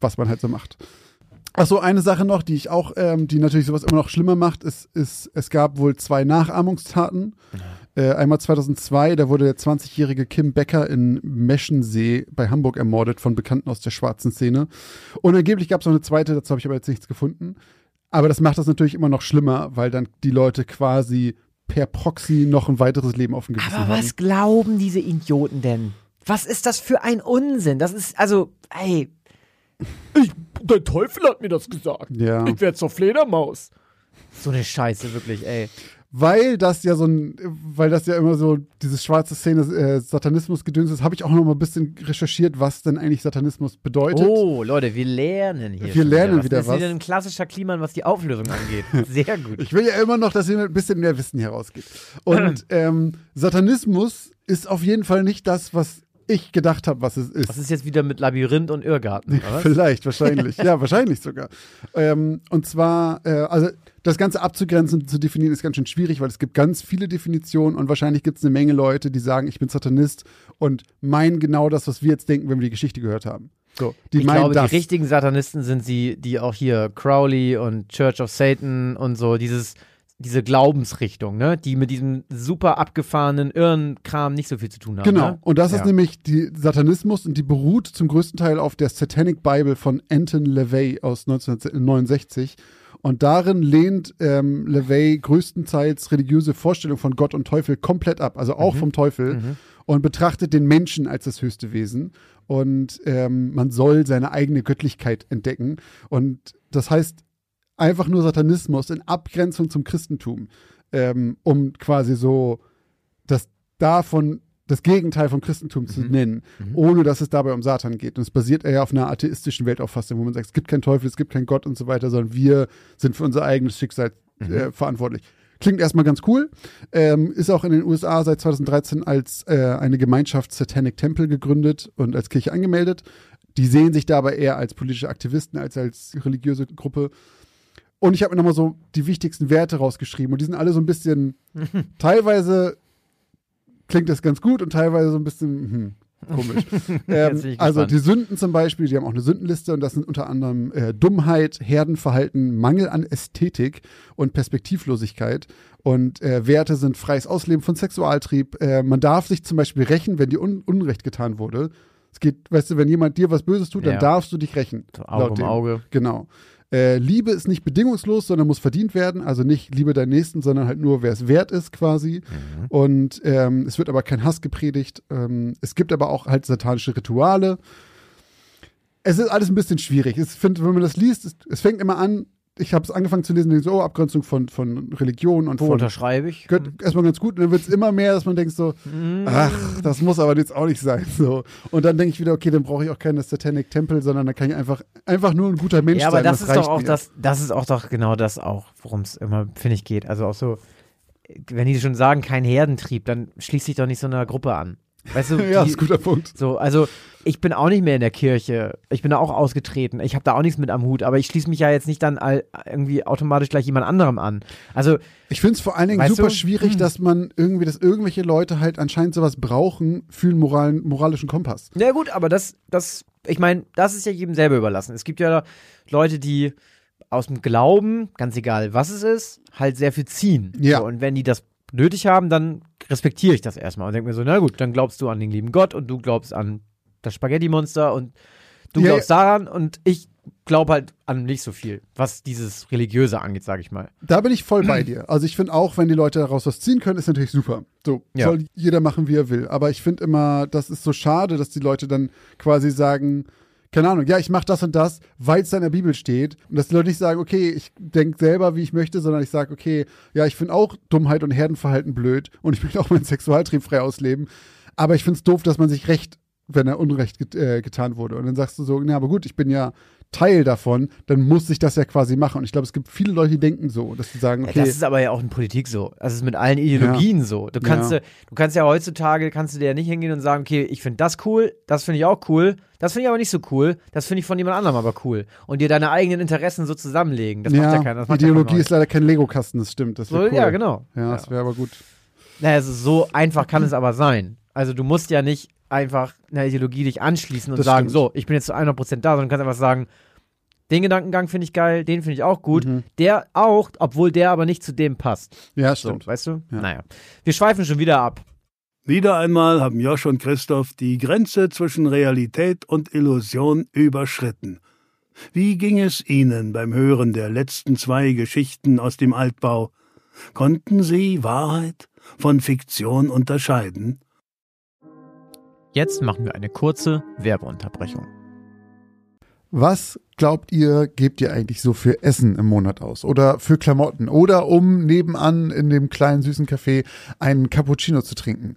Was man halt so macht. Ach so, eine Sache noch, die ich auch, ähm, die natürlich sowas immer noch schlimmer macht, ist, ist es gab wohl zwei Nachahmungstaten. Äh, einmal 2002, da wurde der 20-jährige Kim Becker in Meschensee bei Hamburg ermordet von Bekannten aus der schwarzen Szene. Und angeblich gab es noch eine zweite, dazu habe ich aber jetzt nichts gefunden. Aber das macht das natürlich immer noch schlimmer, weil dann die Leute quasi per Proxy noch ein weiteres Leben auf dem Gewissen Aber haben. was glauben diese Idioten denn? Was ist das für ein Unsinn? Das ist, also, ey. Ich, der Teufel hat mir das gesagt. Ja. Ich werde zur Fledermaus. So eine Scheiße, wirklich, ey. Weil das ja so ein, weil das ja immer so dieses schwarze Szene äh, Satanismus-Gedöns ist, habe ich auch noch mal ein bisschen recherchiert, was denn eigentlich Satanismus bedeutet. Oh, Leute, wir lernen hier. Wir lernen was. wieder Das ist was. wieder ein klassischer Kliman, was die Auflösung angeht. Sehr gut. Ich will ja immer noch, dass ihr ein bisschen mehr Wissen hier rausgeht. Und ähm, Satanismus ist auf jeden Fall nicht das, was ich gedacht habe, was es ist. Was ist jetzt wieder mit Labyrinth und Irrgarten, oder? Vielleicht, wahrscheinlich. ja, wahrscheinlich sogar. Ähm, und zwar, äh, also das Ganze abzugrenzen und zu definieren ist ganz schön schwierig, weil es gibt ganz viele Definitionen und wahrscheinlich gibt es eine Menge Leute, die sagen, ich bin Satanist und meinen genau das, was wir jetzt denken, wenn wir die Geschichte gehört haben. So, die Ich glaube, das. die richtigen Satanisten sind sie, die auch hier Crowley und Church of Satan und so, dieses, diese Glaubensrichtung, ne? Die mit diesem super abgefahrenen Irrenkram nicht so viel zu tun haben. Genau. Ne? Und das ist Ja. nämlich die Satanismus und die beruht zum größten Teil auf der Satanic Bible von Anton LaVey aus 1969. Und darin lehnt ähm, LeVay größtenteils religiöse Vorstellungen von Gott und Teufel komplett ab, also auch vom Teufel, und betrachtet den Menschen als das höchste Wesen. Und ähm, man soll seine eigene Göttlichkeit entdecken. Und das heißt einfach nur Satanismus in Abgrenzung zum Christentum, ähm, um quasi so das davon das Gegenteil vom Christentum zu nennen, ohne dass es dabei um Satan geht. Und es basiert eher auf einer atheistischen Weltauffassung, wo man sagt, es gibt keinen Teufel, es gibt keinen Gott und so weiter, sondern wir sind für unser eigenes Schicksal äh, verantwortlich. Klingt erstmal ganz cool. Ähm, ist auch in den USA seit 2013 als äh, eine Gemeinschaft Satanic Temple gegründet und als Kirche angemeldet. Die sehen sich dabei eher als politische Aktivisten als als religiöse Gruppe. Und ich habe mir nochmal so die wichtigsten Werte rausgeschrieben. Und die sind alle so ein bisschen, teilweise klingt das ganz gut und teilweise so ein bisschen hm, komisch. ähm, also die Sünden zum Beispiel, die haben auch eine Sündenliste und das sind unter anderem äh, Dummheit, Herdenverhalten, Mangel an Ästhetik und Perspektivlosigkeit. Und äh, Werte sind freies Ausleben von Sexualtrieb. Äh, man darf sich zum Beispiel rächen, wenn dir un Unrecht getan wurde. Es geht, weißt du, wenn jemand dir was Böses tut, dann Ja. darfst du dich rächen. Auge um. Auge. Genau. Äh, Liebe ist nicht bedingungslos, sondern muss verdient werden. Also nicht Liebe deinen Nächsten, sondern halt nur, wer es wert ist, quasi. Mhm. Und ähm, es wird aber kein Hass gepredigt. Ähm, es gibt aber auch halt satanische Rituale. Es ist alles ein bisschen schwierig. Ich finde, wenn man das liest, es, es fängt immer an, ich habe es angefangen zu lesen, denke so, oh, Abgrenzung von, von Religion und Wo von unterschreibe ich? Gött, erstmal ganz gut. Und dann wird es immer mehr, dass man denkt so, Mhm. ach, das muss aber jetzt auch nicht sein. So. Und dann denke ich wieder, okay, dann brauche ich auch keine Satanic Temple, sondern dann kann ich einfach, einfach nur ein guter Mensch Ja, aber sein. das das ist doch auch mir. das, das ist auch doch genau das auch, worum es immer, finde ich, geht. Also auch so, wenn die schon sagen, kein Herdentrieb, dann schließt sich doch nicht so einer Gruppe an. Weißt du, ja, die, das ist ein guter Punkt. so, also ich bin auch nicht mehr in der Kirche. Ich bin da auch ausgetreten. Ich habe da auch nichts mit am Hut, aber ich schließe mich ja jetzt nicht dann all, irgendwie automatisch gleich jemand anderem an. Also, Ich finde es vor allen Dingen super du? schwierig, Hm. dass man irgendwie, dass irgendwelche Leute halt anscheinend sowas brauchen für einen moralen, moralischen Kompass. na gut, aber das, das, ich meine, das ist ja jedem selber überlassen. Es gibt ja Leute, die aus dem Glauben, ganz egal was es ist, halt sehr viel ziehen. Ja. So, und wenn die das nötig haben, dann respektiere ich das erstmal und denke mir so, na gut, dann glaubst du an den lieben Gott und du glaubst an das Spaghetti-Monster und du Ja, glaubst daran und ich glaube halt an nicht so viel, was dieses Religiöse angeht, sage ich mal. Da bin ich voll bei dir. Also ich finde auch, wenn die Leute daraus was ziehen können, ist natürlich super. So Ja. soll jeder machen, wie er will. Aber ich finde immer, das ist so schade, dass die Leute dann quasi sagen, keine Ahnung, ja, ich mache das und das, weil es in der Bibel steht. Und dass die Leute nicht sagen, okay, ich denke selber, wie ich möchte, sondern ich sage, okay, ja, ich finde auch Dummheit und Herdenverhalten blöd und ich möchte auch meinen Sexualtrieb frei ausleben. Aber ich finde es doof, dass man sich recht, wenn er Unrecht get äh, getan wurde. Und dann sagst du so, na, aber gut, ich bin ja Teil davon, dann muss ich das ja quasi machen. Und ich glaube, es gibt viele Leute, die denken so, dass sie sagen, Ja, okay, das ist aber ja auch in Politik so. Das ist mit allen Ideologien so. Du kannst, Ja. ja. du kannst ja heutzutage, kannst du dir ja nicht hingehen und sagen, okay, ich finde das cool, das finde ich auch cool, das finde ich aber nicht so cool, das finde ich von jemand anderem aber cool. Und dir deine eigenen Interessen so zusammenlegen. Das macht ja keiner. Ideologie ja ist leider kein Lego-Kasten, das stimmt. Das so, cool. Ja, genau. Ja, das wäre aber gut. Naja, also so einfach kann es aber sein. Also du musst ja nicht einfach einer Ideologie dich anschließen und Das sagen, stimmt. so, ich bin jetzt zu 100% da, sondern du kannst einfach sagen, den Gedankengang finde ich geil, den finde ich auch gut, Mhm. der auch, obwohl der aber nicht zu dem passt. Ja, So, stimmt. weißt du? Ja. Naja. Wir schweifen schon wieder ab. Wieder einmal haben Josch und Christoph die Grenze zwischen Realität und Illusion überschritten. Wie ging es Ihnen beim Hören der letzten zwei Geschichten aus dem Altbau? Konnten Sie Wahrheit von Fiktion unterscheiden? Jetzt machen wir eine kurze Werbeunterbrechung. Was glaubt ihr, gebt ihr eigentlich so für Essen im Monat aus? Oder für Klamotten? Oder um nebenan in dem kleinen süßen Café einen Cappuccino zu trinken?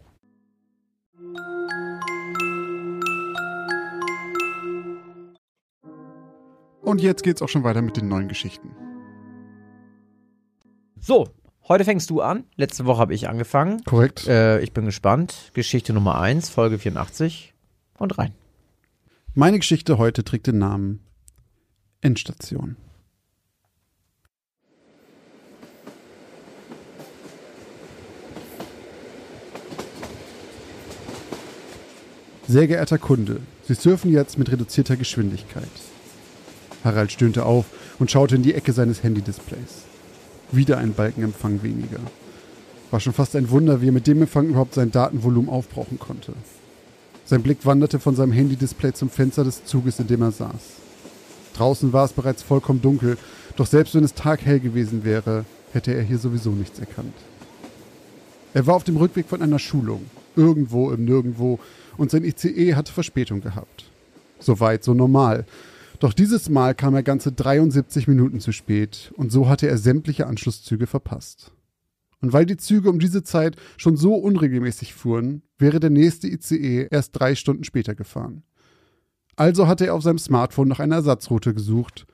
Und jetzt geht's auch schon weiter mit den neuen Geschichten. So, heute fängst du an. Letzte Woche habe ich angefangen. Korrekt. Äh, ich bin gespannt. Geschichte Nummer 1, Folge 84 und rein. Meine Geschichte heute trägt den Namen Endstation. Sehr geehrter Kunde, Sie surfen jetzt mit reduzierter Geschwindigkeit. Harald stöhnte auf und schaute in die Ecke seines Handy-Displays. Wieder ein Balkenempfang weniger. War schon fast ein Wunder, wie er mit dem Empfang überhaupt sein Datenvolumen aufbrauchen konnte. Sein Blick wanderte von seinem Handy-Display zum Fenster des Zuges, in dem er saß. Draußen war es bereits vollkommen dunkel, doch selbst wenn es taghell gewesen wäre, hätte er hier sowieso nichts erkannt. Er war auf dem Rückweg von einer Schulung, irgendwo im Nirgendwo, und sein ICE hatte Verspätung gehabt. Soweit, so normal. Doch dieses Mal kam er ganze 73 Minuten zu spät und so hatte er sämtliche Anschlusszüge verpasst. Und weil die Züge um diese Zeit schon so unregelmäßig fuhren, wäre der nächste ICE erst drei Stunden später gefahren. Also hatte er auf seinem Smartphone nach einer Ersatzroute gesucht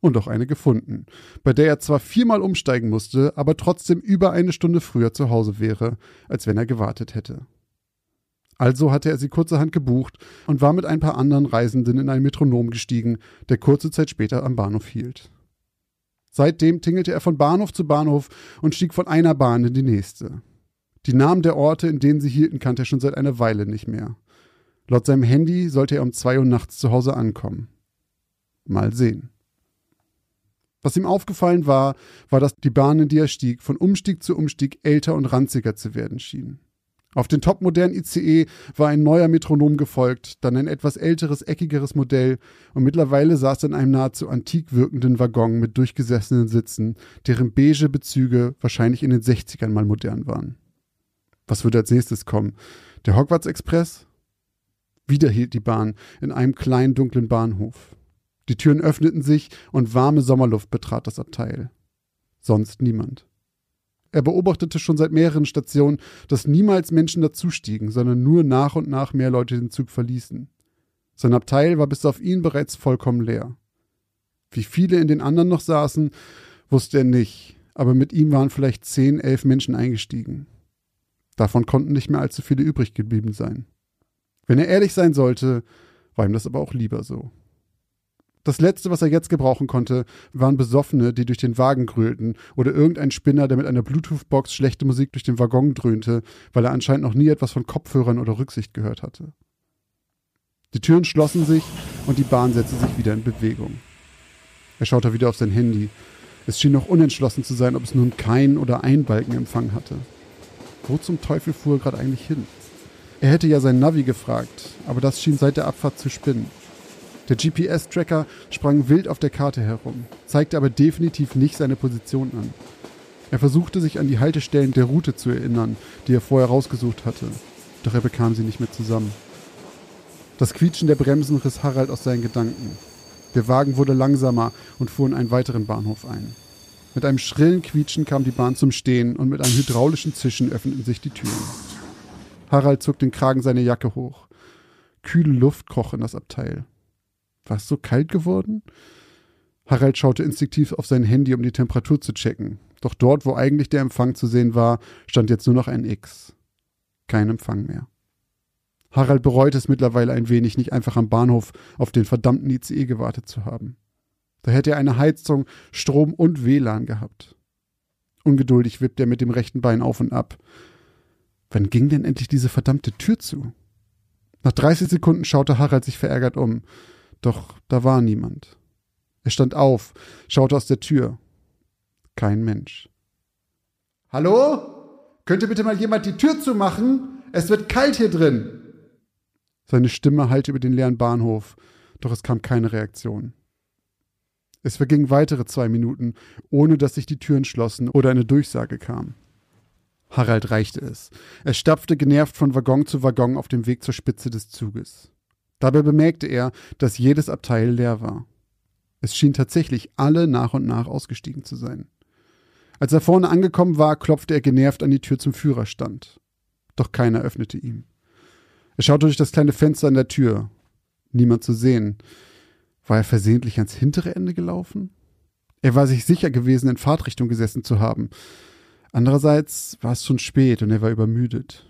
und auch eine gefunden, bei der er zwar viermal umsteigen musste, aber trotzdem über eine Stunde früher zu Hause wäre, als wenn er gewartet hätte. Also hatte er sie kurzerhand gebucht und war mit ein paar anderen Reisenden in ein Metronom gestiegen, der kurze Zeit später am Bahnhof hielt. Seitdem tingelte er von Bahnhof zu Bahnhof und stieg von einer Bahn in die nächste. Die Namen der Orte, in denen sie hielten, kannte er schon seit einer Weile nicht mehr. Laut seinem Handy sollte er um zwei Uhr nachts zu Hause ankommen. Mal sehen. Was ihm aufgefallen war, war, dass die Bahn, in die er stieg, von Umstieg zu Umstieg älter und ranziger zu werden schien. Auf den topmodernen ICE war ein neuer Metronom gefolgt, dann ein etwas älteres, eckigeres Modell und mittlerweile saß er in einem nahezu antik wirkenden Waggon mit durchgesessenen Sitzen, deren beige Bezüge wahrscheinlich in den 60ern mal modern waren. Was würde als nächstes kommen? Der Hogwarts Express? Wieder hielt die Bahn in einem kleinen dunklen Bahnhof. Die Türen öffneten sich und warme Sommerluft betrat das Abteil. Sonst niemand. Er beobachtete schon seit mehreren Stationen, dass niemals Menschen dazustiegen, sondern nur nach und nach mehr Leute den Zug verließen. Sein Abteil war bis auf ihn bereits vollkommen leer. Wie viele in den anderen noch saßen, wusste er nicht, aber mit ihm waren vielleicht zehn, elf Menschen eingestiegen. Davon konnten nicht mehr allzu viele übrig geblieben sein. Wenn er ehrlich sein sollte, war ihm das aber auch lieber so. Das Letzte, was er jetzt gebrauchen konnte, waren Besoffene, die durch den Wagen grölten oder irgendein Spinner, der mit einer Bluetooth-Box schlechte Musik durch den Waggon dröhnte, weil er anscheinend noch nie etwas von Kopfhörern oder Rücksicht gehört hatte. Die Türen schlossen sich und die Bahn setzte sich wieder in Bewegung. Er schaute wieder auf sein Handy. Es schien noch unentschlossen zu sein, ob es nun keinen oder einen Balkenempfang hatte. Wo zum Teufel fuhr er gerade eigentlich hin? Er hätte ja sein Navi gefragt, aber das schien seit der Abfahrt zu spinnen. Der GPS-Tracker sprang wild auf der Karte herum, zeigte aber definitiv nicht seine Position an. Er versuchte sich an die Haltestellen der Route zu erinnern, die er vorher rausgesucht hatte, doch er bekam sie nicht mehr zusammen. Das Quietschen der Bremsen riss Harald aus seinen Gedanken. Der Wagen wurde langsamer und fuhr in einen weiteren Bahnhof ein. Mit einem schrillen Quietschen kam die Bahn zum Stehen und mit einem hydraulischen Zischen öffneten sich die Türen. Harald zog den Kragen seiner Jacke hoch. Kühle Luft kroch in das Abteil. War es so kalt geworden? Harald schaute instinktiv auf sein Handy, um die Temperatur zu checken. Doch dort, wo eigentlich der Empfang zu sehen war, stand jetzt nur noch ein X. Kein Empfang mehr. Harald bereute es mittlerweile ein wenig, nicht einfach am Bahnhof auf den verdammten ICE gewartet zu haben. Da hätte er eine Heizung, Strom und WLAN gehabt. Ungeduldig wippte er mit dem rechten Bein auf und ab. Wann ging denn endlich diese verdammte Tür zu? Nach 30 Sekunden schaute Harald sich verärgert um. Doch da war niemand. Er stand auf, schaute aus der Tür. Kein Mensch. Hallo? Könnte bitte mal jemand die Tür zumachen? Es wird kalt hier drin. Seine Stimme hallte über den leeren Bahnhof, doch es kam keine Reaktion. Es vergingen weitere zwei Minuten, ohne dass sich die Türen schlossen oder eine Durchsage kam. Harald reichte es. Er stapfte genervt von Waggon zu Waggon auf dem Weg zur Spitze des Zuges. Dabei bemerkte er, dass jedes Abteil leer war. Es schien tatsächlich alle nach und nach ausgestiegen zu sein. Als er vorne angekommen war, klopfte er genervt an die Tür zum Führerstand. Doch keiner öffnete ihm. Er schaute durch das kleine Fenster an der Tür. Niemand zu sehen. War er versehentlich ans hintere Ende gelaufen? Er war sich sicher gewesen, in Fahrtrichtung gesessen zu haben. Andererseits war es schon spät und er war übermüdet.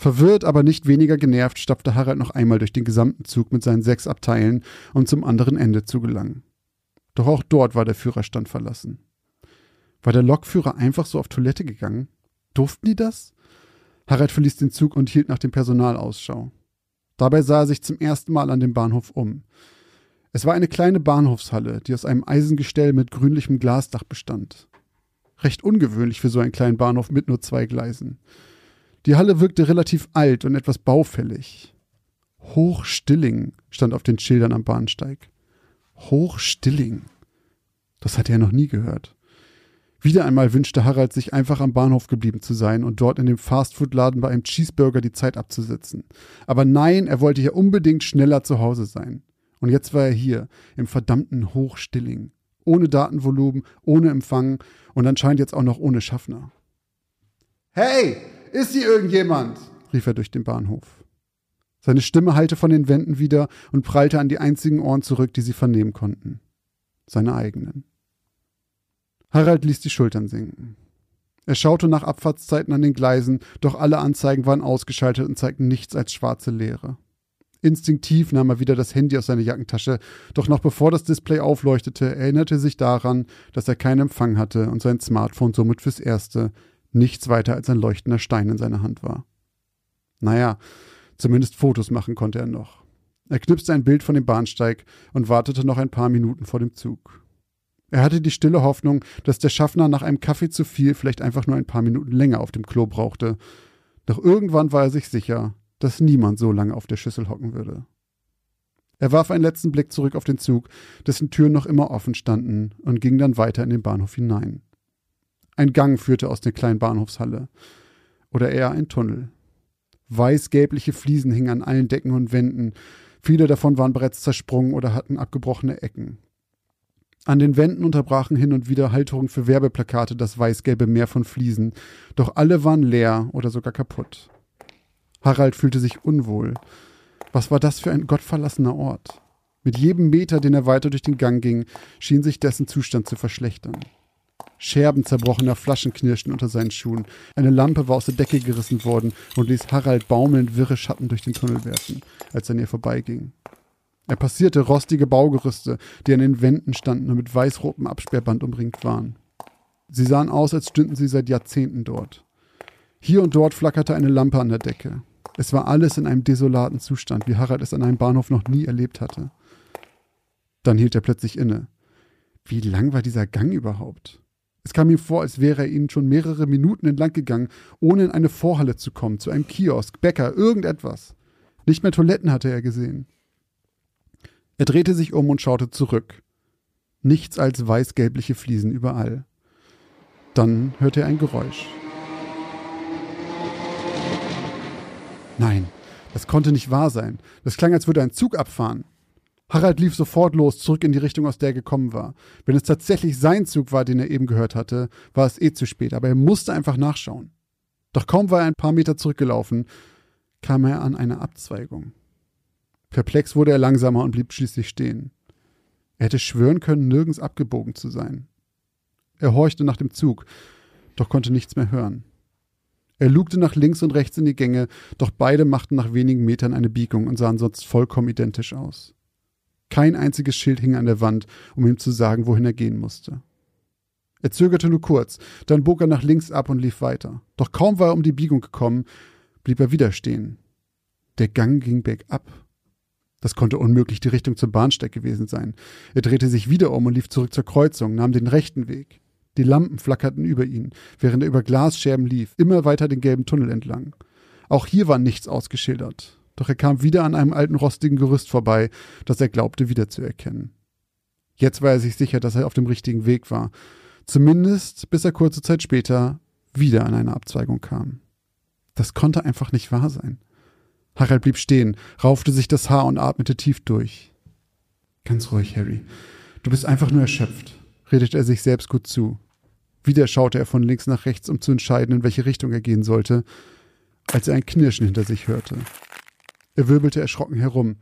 Verwirrt, aber nicht weniger genervt, stapfte Harald noch einmal durch den gesamten Zug mit seinen sechs Abteilen, um zum anderen Ende zu gelangen. Doch auch dort war der Führerstand verlassen. War der Lokführer einfach so auf Toilette gegangen? Durften die das? Harald verließ den Zug und hielt nach dem Personal Ausschau. Dabei sah er sich zum ersten Mal an dem Bahnhof um. Es war eine kleine Bahnhofshalle, die aus einem Eisengestell mit grünlichem Glasdach bestand. Recht ungewöhnlich für so einen kleinen Bahnhof mit nur zwei Gleisen. Die Halle wirkte relativ alt und etwas baufällig. Hochstilling stand auf den Schildern am Bahnsteig. Hochstilling. Das hatte er noch nie gehört. Wieder einmal wünschte Harald sich einfach am Bahnhof geblieben zu sein und dort in dem Fastfood-Laden bei einem Cheeseburger die Zeit abzusitzen. Aber nein, er wollte hier unbedingt schneller zu Hause sein. Und jetzt war er hier, im verdammten Hochstilling. Ohne Datenvolumen, ohne Empfang und anscheinend jetzt auch noch ohne Schaffner. Hey, ist hier irgendjemand? rief er durch den Bahnhof. Seine Stimme hallte von den Wänden wieder und prallte an die einzigen Ohren zurück, die sie vernehmen konnten. Seine eigenen. Harald ließ die Schultern sinken. Er schaute nach Abfahrtszeiten an den Gleisen, doch alle Anzeigen waren ausgeschaltet und zeigten nichts als schwarze Leere. Instinktiv nahm er wieder das Handy aus seiner Jackentasche, doch noch bevor das Display aufleuchtete, erinnerte er sich daran, dass er keinen Empfang hatte und sein Smartphone somit fürs Erste nichts weiter als ein leuchtender Stein in seiner Hand war. Naja, zumindest Fotos machen konnte er noch. Er knipste ein Bild von dem Bahnsteig und wartete noch ein paar Minuten vor dem Zug. Er hatte die stille Hoffnung, dass der Schaffner nach einem Kaffee zu viel vielleicht einfach nur ein paar Minuten länger auf dem Klo brauchte. Doch irgendwann war er sich sicher, dass niemand so lange auf der Schüssel hocken würde. Er warf einen letzten Blick zurück auf den Zug, dessen Türen noch immer offen standen, und ging dann weiter in den Bahnhof hinein. Ein Gang führte aus der kleinen Bahnhofshalle. Oder eher ein Tunnel. Weißgelbliche Fliesen hingen an allen Decken und Wänden. Viele davon waren bereits zersprungen oder hatten abgebrochene Ecken. An den Wänden unterbrachen hin und wieder Halterungen für Werbeplakate das weißgelbe Meer von Fliesen, doch alle waren leer oder sogar kaputt. Harald fühlte sich unwohl. Was war das für ein gottverlassener Ort? Mit jedem Meter, den er weiter durch den Gang ging, schien sich dessen Zustand zu verschlechtern. Scherben zerbrochener Flaschen knirschten unter seinen Schuhen. Eine Lampe war aus der Decke gerissen worden und ließ Harald baumelnd wirre Schatten durch den Tunnel werfen, als er näher vorbeiging. Er passierte rostige Baugerüste, die an den Wänden standen und mit weißrotem Absperrband umringt waren. Sie sahen aus, als stünden sie seit Jahrzehnten dort. Hier und dort flackerte eine Lampe an der Decke. Es war alles in einem desolaten Zustand, wie Harald es an einem Bahnhof noch nie erlebt hatte. Dann hielt er plötzlich inne. Wie lang war dieser Gang überhaupt? Es kam ihm vor, als wäre er ihnen schon mehrere Minuten entlang gegangen, ohne in eine Vorhalle zu kommen, zu einem Kiosk, Bäcker, irgendetwas. Nicht mehr Toiletten hatte er gesehen. Er drehte sich um und schaute zurück. Nichts als weißgelbliche Fliesen überall. Dann hörte er ein Geräusch. Nein, das konnte nicht wahr sein. Das klang, als würde ein Zug abfahren. Harald lief sofort los, zurück in die Richtung, aus der er gekommen war. Wenn es tatsächlich sein Zug war, den er eben gehört hatte, war es eh zu spät, aber er musste einfach nachschauen. Doch kaum war er ein paar Meter zurückgelaufen, kam er an eine Abzweigung. Perplex wurde er langsamer und blieb schließlich stehen. Er hätte schwören können, nirgends abgebogen zu sein. Er horchte nach dem Zug, doch konnte nichts mehr hören. Er lugte nach links und rechts in die Gänge, doch beide machten nach wenigen Metern eine Biegung und sahen sonst vollkommen identisch aus. Kein einziges Schild hing an der Wand, um ihm zu sagen, wohin er gehen musste. Er zögerte nur kurz, dann bog er nach links ab und lief weiter. Doch kaum war er um die Biegung gekommen, blieb er wieder stehen. Der Gang ging bergab. Das konnte unmöglich die Richtung zum Bahnsteig gewesen sein. Er drehte sich wieder um und lief zurück zur Kreuzung, nahm den rechten Weg. Die Lampen flackerten über ihn, während er über Glasscherben lief, immer weiter den gelben Tunnel entlang. Auch hier war nichts ausgeschildert. Doch er kam wieder an einem alten rostigen Gerüst vorbei, das er glaubte wiederzuerkennen. Jetzt war er sich sicher, dass er auf dem richtigen Weg war. Zumindest bis er kurze Zeit später wieder an eine Abzweigung kam. Das konnte einfach nicht wahr sein. Harald blieb stehen, raufte sich das Haar und atmete tief durch. Ganz ruhig, Harry. Du bist einfach nur erschöpft, redete er sich selbst gut zu. Wieder schaute er von links nach rechts, um zu entscheiden, in welche Richtung er gehen sollte, als er ein Knirschen hinter sich hörte. Er wirbelte erschrocken herum.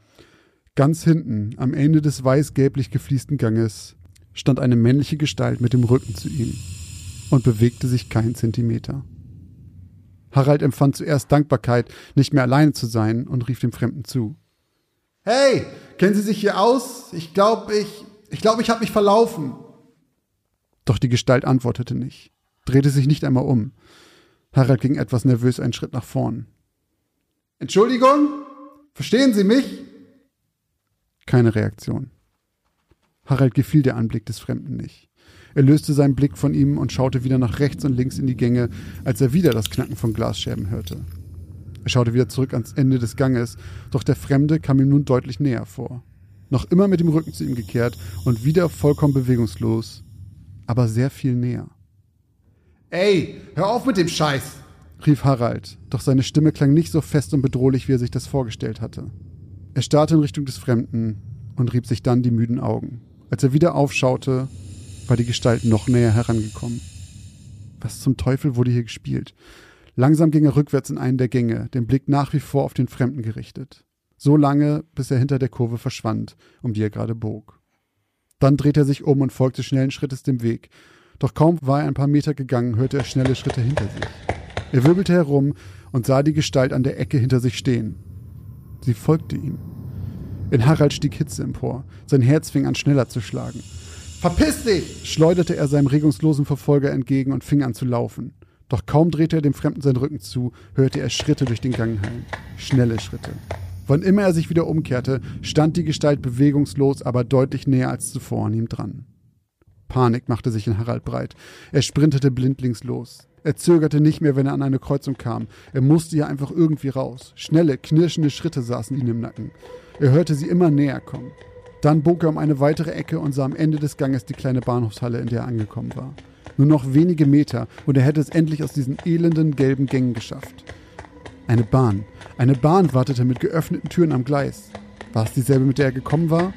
Ganz hinten, am Ende des weiß-gelblich gefliesten Ganges, stand eine männliche Gestalt mit dem Rücken zu ihm und bewegte sich keinen Zentimeter. Harald empfand zuerst Dankbarkeit, nicht mehr alleine zu sein, und rief dem Fremden zu. Hey, kennen Sie sich hier aus? Ich glaube, ich, ich glaube, ich habe mich verlaufen. Doch die Gestalt antwortete nicht, drehte sich nicht einmal um. Harald ging etwas nervös einen Schritt nach vorn. Entschuldigung? Verstehen Sie mich? Keine Reaktion. Harald gefiel der Anblick des Fremden nicht. Er löste seinen Blick von ihm und schaute wieder nach rechts und links in die Gänge, als er wieder das Knacken von Glasscherben hörte. Er schaute wieder zurück ans Ende des Ganges, doch der Fremde kam ihm nun deutlich näher vor. Noch immer mit dem Rücken zu ihm gekehrt und wieder vollkommen bewegungslos, aber sehr viel näher. Ey, hör auf mit dem Scheiß! Rief Harald, doch seine Stimme klang nicht so fest und bedrohlich, wie er sich das vorgestellt hatte. Er starrte in Richtung des Fremden und rieb sich dann die müden Augen. Als er wieder aufschaute, war die Gestalt noch näher herangekommen. Was zum Teufel wurde hier gespielt? Langsam ging er rückwärts in einen der Gänge, den Blick nach wie vor auf den Fremden gerichtet. So lange, bis er hinter der Kurve verschwand, um die er gerade bog. Dann drehte er sich um und folgte schnellen Schrittes dem Weg. Doch kaum war er ein paar Meter gegangen, hörte er schnelle Schritte hinter sich. Er wirbelte herum und sah die Gestalt an der Ecke hinter sich stehen. Sie folgte ihm. In Harald stieg Hitze empor. Sein Herz fing an schneller zu schlagen. Verpiss dich! schleuderte er seinem regungslosen Verfolger entgegen und fing an zu laufen. Doch kaum drehte er dem Fremden seinen Rücken zu, hörte er Schritte durch den Gang hallen. Schnelle Schritte. Wann immer er sich wieder umkehrte, stand die Gestalt bewegungslos, aber deutlich näher als zuvor an ihm dran. Panik machte sich in Harald breit. Er sprintete blindlings los. Er zögerte nicht mehr, wenn er an eine Kreuzung kam. Er musste hier einfach irgendwie raus. Schnelle, knirschende Schritte saßen ihm im Nacken. Er hörte sie immer näher kommen. Dann bog er um eine weitere Ecke und sah am Ende des Ganges die kleine Bahnhofshalle, in der er angekommen war. Nur noch wenige Meter und er hätte es endlich aus diesen elenden gelben Gängen geschafft. Eine Bahn. Eine Bahn wartete mit geöffneten Türen am Gleis. War es dieselbe, mit der er gekommen war?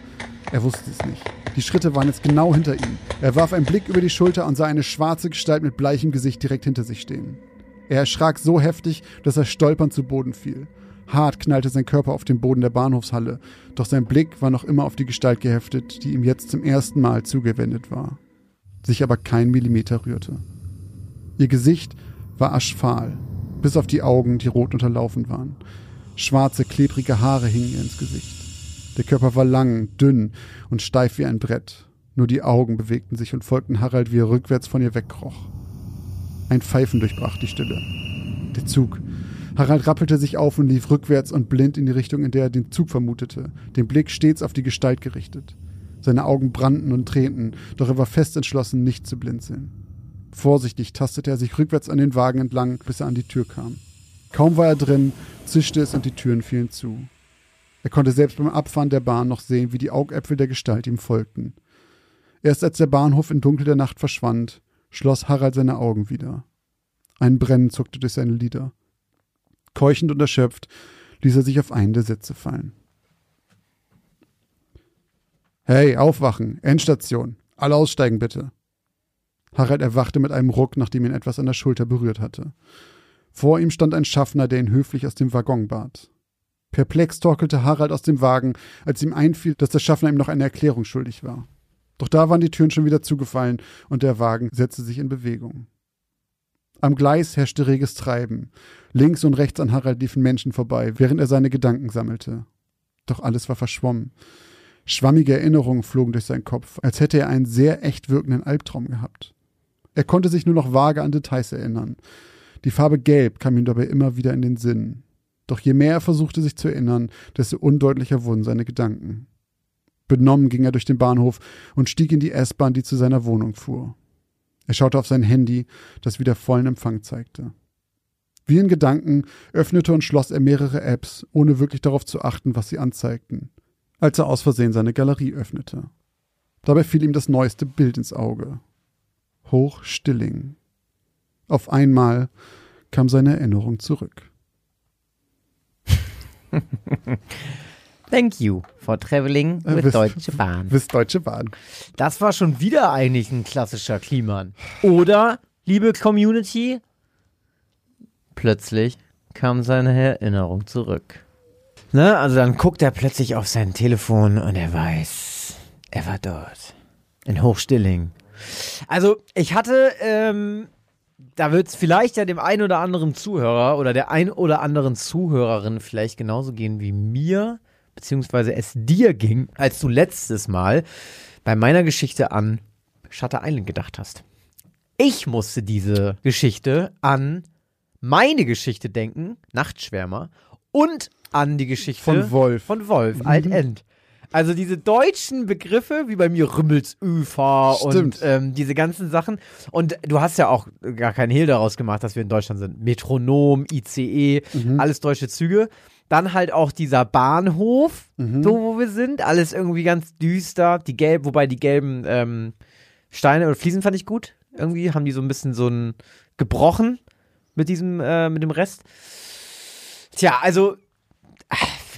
Er wusste es nicht. Die Schritte waren jetzt genau hinter ihm. Er warf einen Blick über die Schulter und sah eine schwarze Gestalt mit bleichem Gesicht direkt hinter sich stehen. Er erschrak so heftig, dass er stolpernd zu Boden fiel. Hart knallte sein Körper auf den Boden der Bahnhofshalle, doch sein Blick war noch immer auf die Gestalt geheftet, die ihm jetzt zum ersten Mal zugewendet war, sich aber kein Millimeter rührte. Ihr Gesicht war aschfahl, bis auf die Augen, die rot unterlaufen waren. Schwarze, klebrige Haare hingen ihr ins Gesicht. Der Körper war lang, dünn und steif wie ein Brett. Nur die Augen bewegten sich und folgten Harald, wie er rückwärts von ihr wegkroch. Ein Pfeifen durchbrach die Stille. Der Zug, Harald rappelte sich auf und lief rückwärts und blind in die Richtung, in der er den Zug vermutete, den Blick stets auf die Gestalt gerichtet. Seine Augen brannten und tränten, doch er war fest entschlossen, nicht zu blinzeln. Vorsichtig tastete er sich rückwärts an den Wagen entlang, bis er an die Tür kam. Kaum war er drin, zischte es und die Türen fielen zu. Er konnte selbst beim Abfahren der Bahn noch sehen, wie die Augäpfel der Gestalt ihm folgten. Erst als der Bahnhof im Dunkel der Nacht verschwand, schloss Harald seine Augen wieder. Ein Brennen zuckte durch seine Lider. Keuchend und erschöpft ließ er sich auf einen der Sitze fallen. Hey, aufwachen, Endstation. Alle aussteigen bitte. Harald erwachte mit einem Ruck, nachdem ihn etwas an der Schulter berührt hatte. Vor ihm stand ein Schaffner, der ihn höflich aus dem Waggon bat. Perplex torkelte Harald aus dem Wagen, als ihm einfiel, dass der Schaffner ihm noch eine Erklärung schuldig war. Doch da waren die Türen schon wieder zugefallen und der Wagen setzte sich in Bewegung. Am Gleis herrschte reges Treiben. Links und rechts an Harald liefen Menschen vorbei, während er seine Gedanken sammelte. Doch alles war verschwommen. Schwammige Erinnerungen flogen durch seinen Kopf, als hätte er einen sehr echt wirkenden Albtraum gehabt. Er konnte sich nur noch vage an Details erinnern. Die Farbe Gelb kam ihm dabei immer wieder in den Sinn. Doch je mehr er versuchte, sich zu erinnern, desto undeutlicher wurden seine Gedanken. Benommen ging er durch den Bahnhof und stieg in die S-Bahn, die zu seiner Wohnung fuhr. Er schaute auf sein Handy, das wieder vollen Empfang zeigte. Wie in Gedanken öffnete und schloss er mehrere Apps, ohne wirklich darauf zu achten, was sie anzeigten, als er aus Versehen seine Galerie öffnete. Dabei fiel ihm das neueste Bild ins Auge. Hochstilling. Auf einmal kam seine Erinnerung zurück. Thank you for traveling Äh, with bis- Deutsche Bahn. Bis Deutsche Bahn. Das war schon wieder eigentlich ein klassischer Kliman. Oder, liebe Community, plötzlich kam seine Erinnerung zurück. Ne? Also dann guckt er plötzlich auf sein Telefon und er weiß, er war dort. In Hochstilling. Also, ich hatte, ähm, da wird es vielleicht ja dem einen oder anderen Zuhörer oder der ein oder anderen Zuhörerin vielleicht genauso gehen wie mir, beziehungsweise es dir ging, als du letztes Mal bei meiner Geschichte an Shutter Island gedacht hast. Ich musste diese Geschichte an meine Geschichte denken, Nachtschwärmer, und an die Geschichte Von Wolf. Von Wolf, Alt-End. Also diese deutschen Begriffe, wie bei mir Rümmelsufer und ähm, diese ganzen Sachen. Und du hast ja auch gar keinen Hehl daraus gemacht, dass wir in Deutschland sind. Metronom, ICE, alles deutsche Züge. Dann halt auch dieser Bahnhof, so wo wir sind. Alles irgendwie ganz düster. Die gelb, wobei die gelben ähm, Steine oder Fliesen fand ich gut. Irgendwie haben die so ein bisschen so ein gebrochen mit diesem, äh, mit dem Rest. Tja, also, äh,